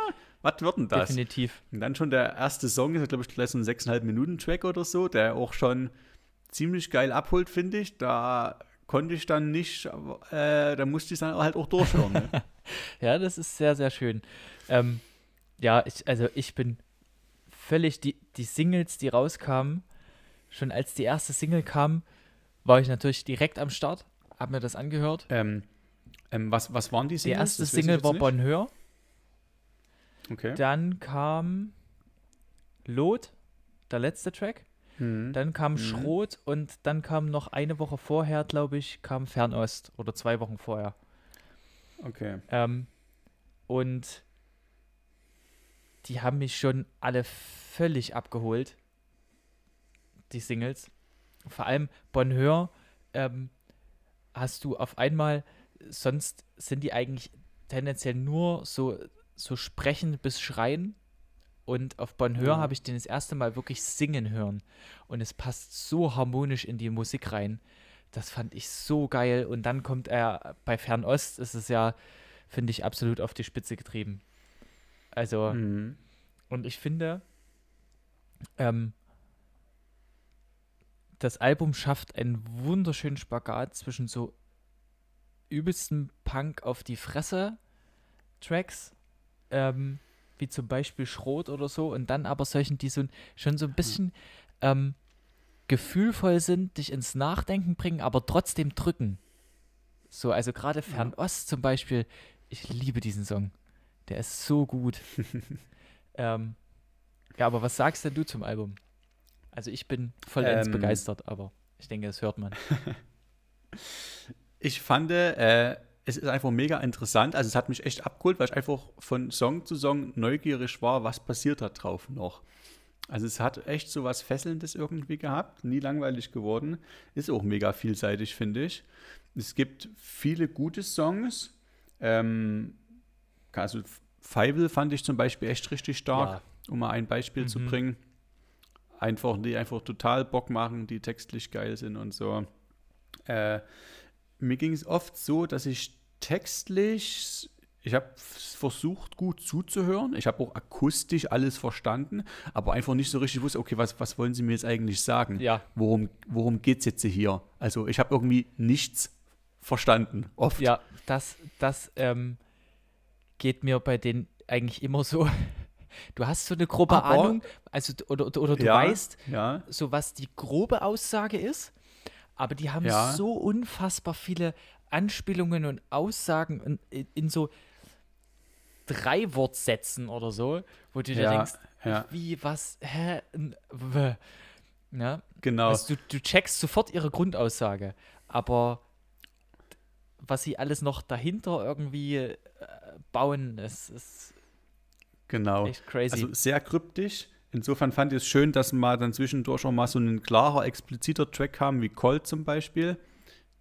A: was wird denn das?
B: Definitiv.
A: Und dann schon der erste Song, ist glaube ich gleich so ein 6,5 Minuten Track oder so, der auch schon ziemlich geil abholt, finde ich. Da konnte ich dann nicht, äh, da musste ich dann halt auch durchhören. Ne?
B: Ja, das ist sehr, sehr schön. Ähm, ja, ich, also ich bin völlig, die, die Singles, die rauskamen, schon als die erste Single kam, war ich natürlich direkt am Start, hab mir das angehört.
A: ähm, ähm, was, was waren die
B: Die
A: Singles?
B: erste
A: Das weiß ich
B: Single war. Bonheur,
A: Okay.
B: dann kam Lot, der letzte Track,
A: Hm.
B: dann kam
A: Mhm.
B: Schrot und dann kam noch eine Woche vorher, glaube ich, kam Fernost oder zwei Wochen vorher.
A: Okay.
B: Ähm, und die haben mich schon alle völlig abgeholt, die Singles. vor allem Bonheur ähm, hast du auf einmal, sonst sind die eigentlich tendenziell nur so, so sprechen bis schreien. Und auf Bonheur
A: Ja.
B: habe ich den das erste Mal wirklich singen hören. Und es passt so harmonisch in die Musik rein. Das fand ich so geil. Und dann kommt er bei Fernost, ist es ja, finde ich, absolut auf die Spitze getrieben. Also,
A: Mhm.
B: und ich finde, ähm, das Album schafft einen wunderschönen Spagat zwischen so übelsten Punk auf die Fresse Tracks, ähm, wie zum Beispiel Schrot oder so, und dann aber solchen, die so schon so ein bisschen ähm, gefühlvoll sind, dich ins Nachdenken bringen, aber trotzdem drücken. So, also gerade Fernost zum Beispiel, ich liebe diesen Song. Der ist so gut. ähm, ja, aber was sagst denn du zum Album? Also ich bin vollends
A: Ähm.
B: begeistert, aber ich denke, das hört man.
A: Ich fand, äh, es ist einfach mega interessant. Also es hat mich echt abgeholt, weil ich einfach von Song zu Song neugierig war, was passiert da drauf noch. Also es hat echt so was Fesselndes irgendwie gehabt, nie langweilig geworden. Ist auch mega vielseitig, finde ich. Es gibt viele gute Songs. Ähm, also Feivel fand ich zum Beispiel echt richtig stark, um mal ein Beispiel zu
B: Mhm.
A: bringen. Einfach, die einfach total Bock machen, die textlich geil sind und so. Äh, mir ging es oft so, dass ich textlich, ich habe versucht, gut zuzuhören. Ich habe auch akustisch alles verstanden, aber einfach nicht so richtig wusste, okay, was, was wollen Sie mir jetzt eigentlich sagen?
B: Ja,
A: Worum, worum geht es jetzt hier? Also ich habe irgendwie nichts verstanden, oft.
B: ja, das, das ähm, geht mir bei denen eigentlich immer so. Du hast so eine grobe
A: Aber-
B: Ahnung, also oder, oder, oder du
A: Ja,
B: weißt,
A: Ja,
B: so was die grobe Aussage ist, aber die haben
A: Ja.
B: so unfassbar viele Anspielungen und Aussagen in, in, so drei Wortsätzen oder so, wo du dir denkst, wie, was, hä, w. Ja,
A: genau.
B: also du, du checkst sofort ihre Grundaussage, aber was sie alles noch dahinter irgendwie äh, bauen, das ist
A: genau.
B: echt crazy.
A: Also sehr kryptisch. Insofern fand ich es schön, dass wir dann zwischendurch auch mal so einen klarer, expliziter Track haben, wie Colt zum Beispiel.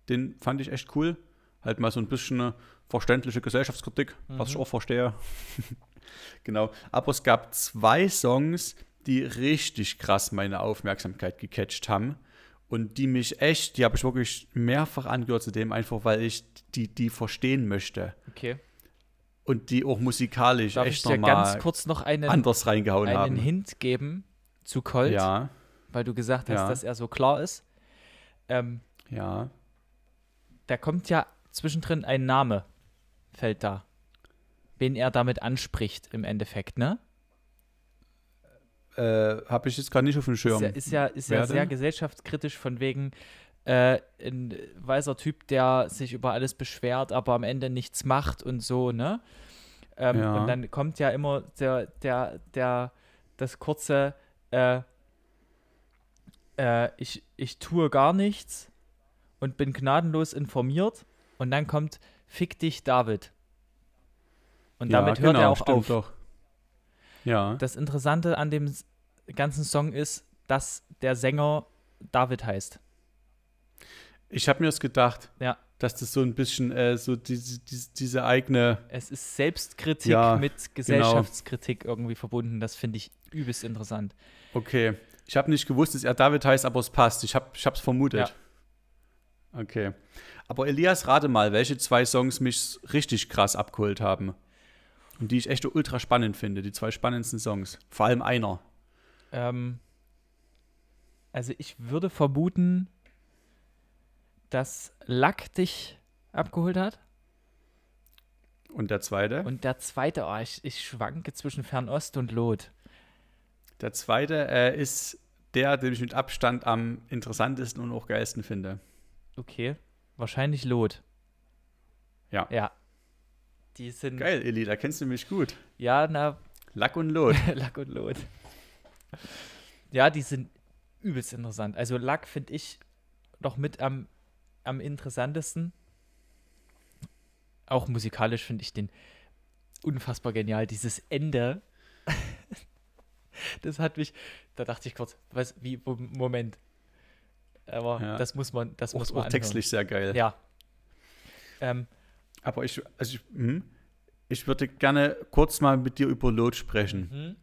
A: Den fand ich echt cool. Halt mal so ein bisschen eine verständliche Gesellschaftskritik, was ich
B: Mhm.
A: auch verstehe. genau. Aber es gab zwei Songs, die richtig krass meine Aufmerksamkeit gecatcht haben. Und die mich echt, die habe ich wirklich mehrfach angehört zu dem, einfach weil ich die, die verstehen möchte.
B: okay.
A: Und die auch musikalisch
B: Darf ich
A: echt
B: dir
A: nochmal
B: ganz kurz noch einen,
A: anders reingehauen
B: einen
A: haben.
B: Hint geben zu Colt?
A: Ja,
B: weil du gesagt hast,
A: Ja.
B: dass er so klar ist. Ähm,
A: ja.
B: da kommt ja zwischendrin ein Name, fällt da. Wen er damit anspricht im Endeffekt, ne?
A: Äh, habe ich jetzt gerade nicht auf dem
B: Ist
A: Schirm.
B: ja, ist ja, ist ja sehr gesellschaftskritisch von wegen äh, ein weißer Typ, der sich über alles beschwert, aber am Ende nichts macht und so, ne? Ähm,
A: Ja.
B: Und dann kommt ja immer der, der, der, das kurze, äh, äh, ich, ich tue gar nichts und bin gnadenlos informiert und dann kommt Fick dich, David. Und damit hört er auch
A: genau, stimmt
B: auf.
A: Doch. Ja,
B: Das Interessante an dem ganzen Song ist, dass der Sänger David heißt.
A: Ich habe mir das gedacht,
B: Ja.
A: dass das so ein bisschen äh, so diese, diese, diese eigene,
B: Es ist Selbstkritik
A: Ja, genau.
B: mit Gesellschaftskritik irgendwie verbunden. Das finde ich übelst interessant.
A: okay. Ich habe nicht gewusst, dass er David heißt, aber es passt. Ich habe es vermutet. Okay. Aber Elias, rate mal, welche zwei Songs mich richtig krass abgeholt haben. Und die ich echt ultra spannend finde. Die zwei spannendsten Songs. Vor allem einer.
B: Ähm, also ich würde vermuten, dass Lack dich abgeholt hat.
A: Und der zweite?
B: Und der zweite, oh, ich, ich schwanke zwischen Fernost und Lot.
A: Der zweite äh, ist der, den ich mit Abstand am interessantesten und auch geilsten finde.
B: Okay, wahrscheinlich Lot.
A: Ja.
B: Ja. Die sind,
A: Geil, Eli, da kennst du mich gut.
B: ja, na,
A: Lack und Lot.
B: Lack und Lot. Ja, die sind übelst interessant. Also Lack finde ich noch mit am, am interessantesten. Auch musikalisch finde ich den unfassbar genial. Dieses Ende, das hat mich, da dachte ich kurz, was, wie, Moment. Aber
A: Ja.
B: das muss man, das
A: Auch,
B: muss man
A: auch textlich sehr geil.
B: Ja. Ähm,
A: Aber ich, also ich, hm, ich würde gerne kurz mal mit dir über Lot sprechen.
B: mhm.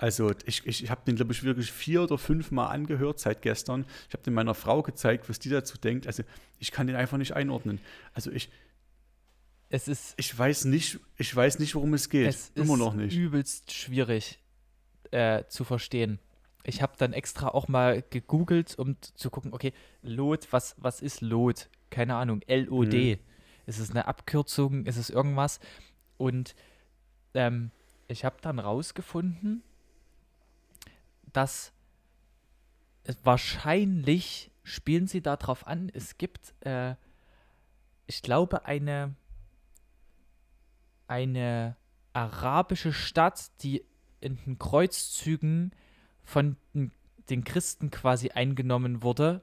A: Also ich, ich, ich habe den, glaube ich, wirklich vier oder fünf Mal angehört seit gestern. Ich habe den meiner Frau gezeigt, was die dazu denkt. Also ich kann den einfach nicht einordnen. Also ich,
B: Es ist,
A: ich weiß nicht, ich weiß nicht, worum es geht.
B: es
A: Immer
B: ist
A: noch nicht.
B: übelst schwierig äh, zu verstehen. Ich habe dann extra auch mal gegoogelt, um zu gucken, okay, Lot, was, was ist Lot? Keine Ahnung, L-O-D.
A: Mhm.
B: Ist es eine Abkürzung? Ist es irgendwas? Und ähm, ich habe dann rausgefunden, dass wahrscheinlich spielen sie darauf an, es gibt, äh, ich glaube, eine, eine arabische Stadt, die in den Kreuzzügen von den, den Christen quasi eingenommen wurde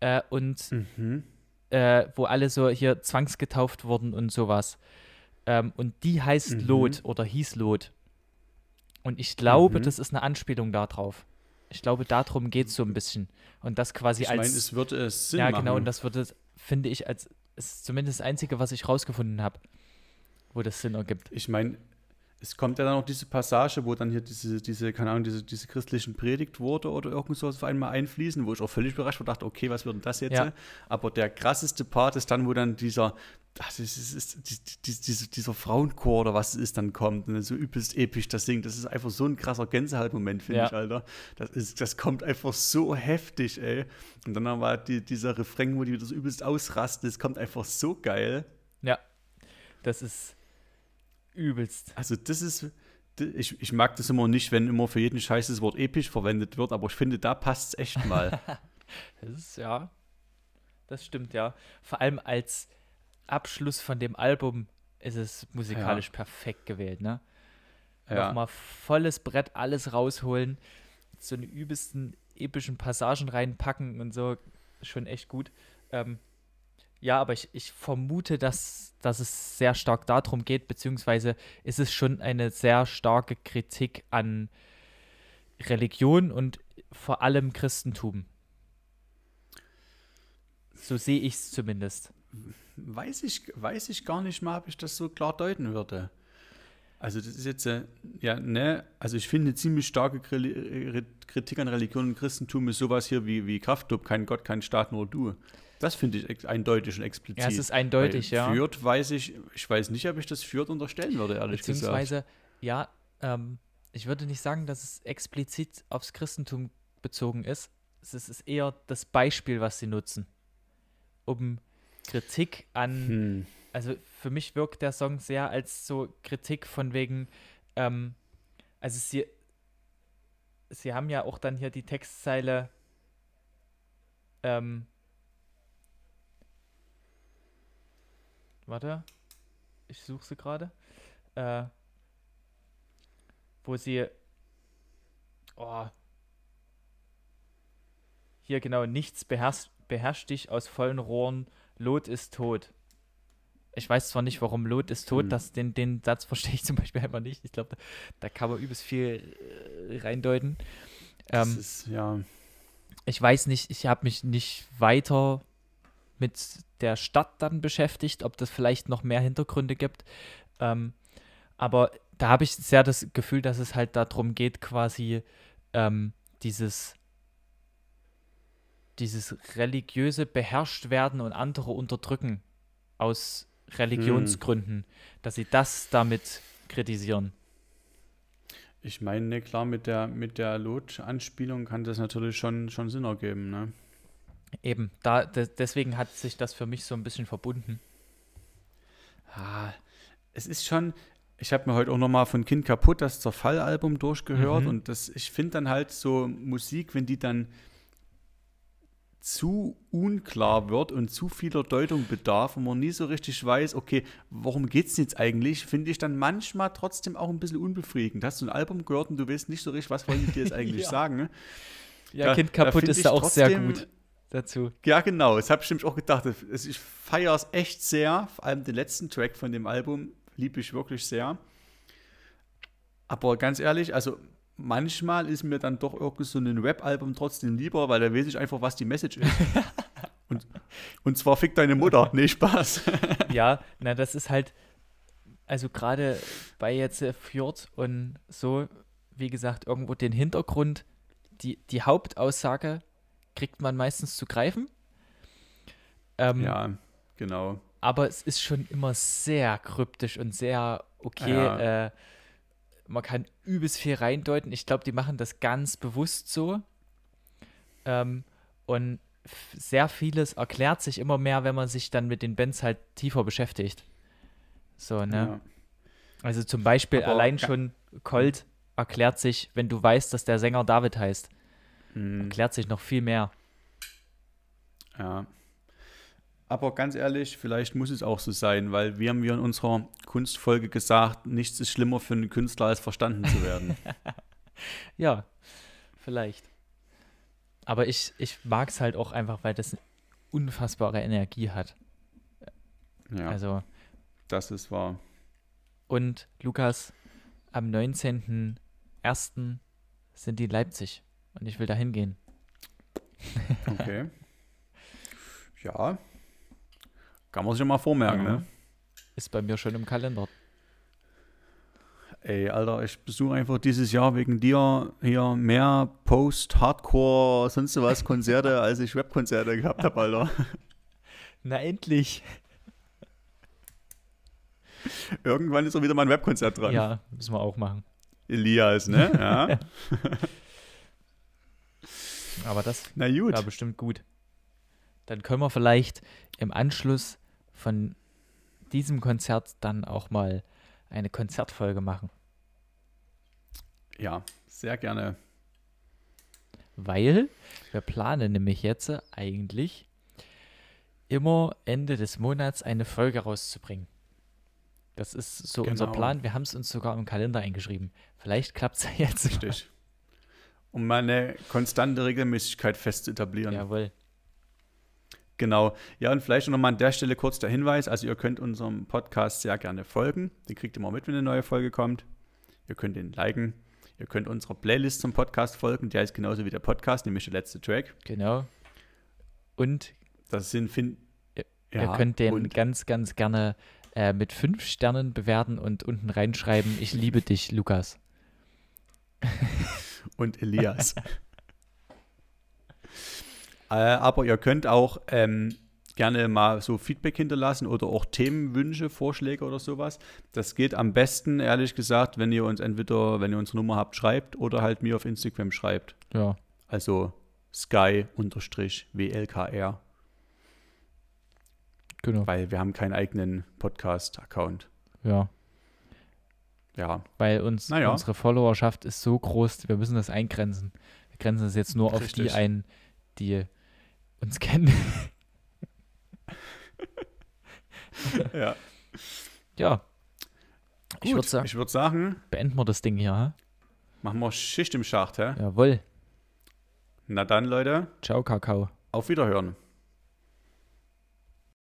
B: äh, und
A: Mhm.
B: äh, wo alle so hier zwangsgetauft wurden und sowas. Ähm, und die heißt
A: Mhm.
B: Lot oder hieß Lot. Und ich glaube,
A: Mhm.
B: das ist eine Anspielung darauf. Ich glaube, darum geht es so ein bisschen. Und das quasi
A: Ich meine,
B: als.
A: es würde es Sinn
B: ja,
A: machen.
B: genau, und das würde, finde ich, als ist zumindest das Einzige, was ich rausgefunden habe, wo das Sinn ergibt.
A: Ich meine, es kommt ja dann auch diese Passage, wo dann hier diese, diese keine Ahnung, diese, diese christlichen Predigtworte oder irgend sowas auf einmal einfließen, wo ich auch völlig überrascht war, dachte, okay, was wird denn das jetzt?
B: Ja.
A: Aber der krasseste Part ist dann, wo dann dieser, ach, das ist, ist, ist, die- die- diese, dieser Frauenchor oder was es ist, dann kommt und dann so übelst episch das singt. Das ist einfach so ein krasser Gänsehautmoment, finde
B: Ja.
A: ich, Alter. Das, ist, das kommt einfach so heftig, ey. Und dann war die, dieser Refrain, wo die das übelst ausrasten, das kommt einfach so geil.
B: Ja, das ist übelst.
A: Also das ist, ich, ich mag das immer nicht, wenn immer für jeden Scheiß das Wort episch verwendet wird, aber ich finde, da passt es echt mal.
B: Das ist, ja, das stimmt, ja. Vor allem als Abschluss von dem Album ist es musikalisch perfekt gewählt, ne?
A: ja.
B: Nochmal volles Brett, alles rausholen, so eine übelsten epischen Passagen reinpacken und so, schon echt gut. Ähm, ja, aber ich, ich vermute, dass, dass es sehr stark darum geht, beziehungsweise ist es schon eine sehr starke Kritik an Religion und vor allem Christentum. So sehe ich es zumindest.
A: Weiß, ich, weiß ich gar nicht mal, ob ich das so klar deuten würde. Also das ist jetzt, äh, ja, ne, also ich finde eine ziemlich starke Kri- Kritik an Religion und Christentum ist sowas hier wie, wie Kraftclub, kein Gott, kein Staat, nur du. Das finde ich eindeutig und explizit.
B: Ja, es ist eindeutig,
A: Bei
B: ja.
A: Führt weiß ich, ich weiß nicht, ob ich das führt unterstellen würde, ehrlich gesagt.
B: Beziehungsweise, ja, ähm, ich würde nicht sagen, dass es explizit aufs Christentum bezogen ist- es ist eher das Beispiel, was sie nutzen, um Kritik an.
A: Hm.
B: Also für mich wirkt der Song sehr als so Kritik von wegen. Ähm, also sie, sie haben ja auch dann hier die Textzeile. Ähm, warte, ich suche sie gerade. Äh, wo sie. Oh, hier genau, nichts beherrscht, beherrscht dich aus vollen Rohren, Lot ist tot. Ich weiß zwar nicht, warum Lot ist tot,
A: Hm.
B: das, den, den Satz verstehe ich zum Beispiel einfach nicht. Ich glaube, da, da kann man übelst viel äh, reindeuten.
A: Das
B: Ähm,
A: ist, ja,
B: ich weiß nicht, ich habe mich nicht weiter mit der Stadt dann beschäftigt, ob das vielleicht noch mehr Hintergründe gibt. Ähm, aber da habe ich sehr das Gefühl, dass es halt darum geht, quasi ähm, dieses, dieses religiöse beherrscht werden und andere unterdrücken aus Religionsgründen, dass sie das damit kritisieren.
A: ich meine, ne, klar, mit der, mit der Lot-Anspielung kann das natürlich schon, schon Sinn ergeben, ne?
B: Eben, da, de deswegen hat sich das für mich so ein bisschen verbunden.
A: Ah, es ist schon, ich habe mir heute auch nochmal von Kind kaputt das Zerfall-Album durchgehört
B: Mhm.
A: und das, ich finde dann halt so Musik, wenn die dann zu unklar wird und zu vieler Deutung bedarf und man nie so richtig weiß, okay, worum geht es jetzt eigentlich, finde ich dann manchmal trotzdem auch ein bisschen unbefriedigend. Hast du ein Album gehört und du weißt nicht so richtig, was wollen die dir jetzt eigentlich
B: Ja.
A: sagen? ne?
B: Ja,
A: Da-
B: Kind
A: da
B: kaputt
A: find
B: ist da auch sehr
A: trotzdem-
B: gut dazu.
A: Ja, genau. Das habe ich nämlich auch gedacht. Ich feiere es echt sehr. Vor allem den letzten Track von dem Album liebe ich wirklich sehr. Aber ganz ehrlich, also manchmal ist mir dann doch irgendwie so ein Rap-Album trotzdem lieber, weil da weiß ich einfach, was die Message ist. und, und zwar fick deine Mutter. Nee, Spaß.
B: ja, na, das ist halt, also gerade bei jetzt äh, Fjord und so, wie gesagt, irgendwo den Hintergrund, die, die Hauptaussage kriegt man meistens zu greifen.
A: Ähm, ja, genau.
B: Aber es ist schon immer sehr kryptisch und sehr okay. Ja. Äh, man kann übelst viel reindeuten. Ich glaube, die machen das ganz bewusst so. Ähm, und sehr vieles erklärt sich immer mehr, wenn man sich dann mit den Bands halt tiefer beschäftigt. So, ne? Ja. Also zum Beispiel Aber allein schon Colt erklärt sich, wenn du weißt, dass der Sänger David heißt, mhm. erklärt sich noch viel mehr.
A: Ja. Aber ganz ehrlich, vielleicht muss es auch so sein, weil wir haben wir in unserer Kunstfolge gesagt, nichts ist schlimmer für einen Künstler, als verstanden zu werden.
B: ja, vielleicht. Aber ich, ich mag es halt auch einfach, weil das eine unfassbare Energie hat.
A: Ja. Also. Das ist wahr.
B: Und Lukas, am 19.01. sind die Leipzig. Und ich will da hingehen.
A: Okay. ja. Kann man sich ja mal vormerken, ja. ne?
B: Ist bei mir schon im Kalender.
A: Ey, Alter, ich besuche einfach dieses Jahr wegen dir hier mehr Post-Hardcore, sonst was Konzerte, als ich Webkonzerte gehabt habe, Alter.
B: Na endlich.
A: Irgendwann ist auch wieder mal ein Webkonzert dran.
B: Ja, müssen wir auch machen.
A: Elias, ne? Ja.
B: Aber das Na gut. war bestimmt gut. Dann können wir vielleicht im Anschluss von diesem Konzert dann auch mal eine Konzertfolge machen.
A: Ja, sehr gerne.
B: Weil wir planen nämlich jetzt eigentlich immer Ende des Monats eine Folge rauszubringen. Das ist so genau. unser Plan. Wir haben es uns sogar im Kalender eingeschrieben. Vielleicht klappt es ja jetzt. Richtig.
A: Um mal eine konstante Regelmäßigkeit fest zu etablieren.
B: Jawohl.
A: Genau. Ja, und vielleicht noch mal an der Stelle kurz der Hinweis. Also ihr könnt unserem Podcast sehr gerne folgen. Den kriegt ihr mal mit, wenn eine neue Folge kommt. Ihr könnt ihn liken. Ihr könnt unserer Playlist zum Podcast folgen. Der ist genauso wie der Podcast, nämlich der letzte Track.
B: Genau. Und
A: das sind, find,
B: ihr, ja, ihr könnt den ganz, ganz gerne äh, mit fünf Sternen bewerten und unten reinschreiben, ich liebe dich, Lukas.
A: und Elias. äh, aber ihr könnt auch ähm, gerne mal so Feedback hinterlassen oder auch Themenwünsche, Vorschläge oder sowas. Das geht am besten, ehrlich gesagt, wenn ihr uns entweder, wenn ihr unsere Nummer habt, schreibt oder halt mir auf Instagram schreibt.
B: Ja.
A: Also sky-wlkr. Genau. Weil wir haben keinen eigenen Podcast-Account.
B: Ja.
A: Ja.
B: Weil uns naja. unsere Followerschaft ist so groß, wir müssen das eingrenzen. Wir grenzen es jetzt nur Richtig. auf die ein, die uns kennen.
A: ja.
B: Ja.
A: Gut, ich würde sagen, würd sagen,
B: beenden wir das Ding hier. Hä?
A: Machen wir Schicht im Schacht, hä?
B: Jawohl.
A: Na dann, Leute.
B: Ciao, Kakao.
A: Auf Wiederhören.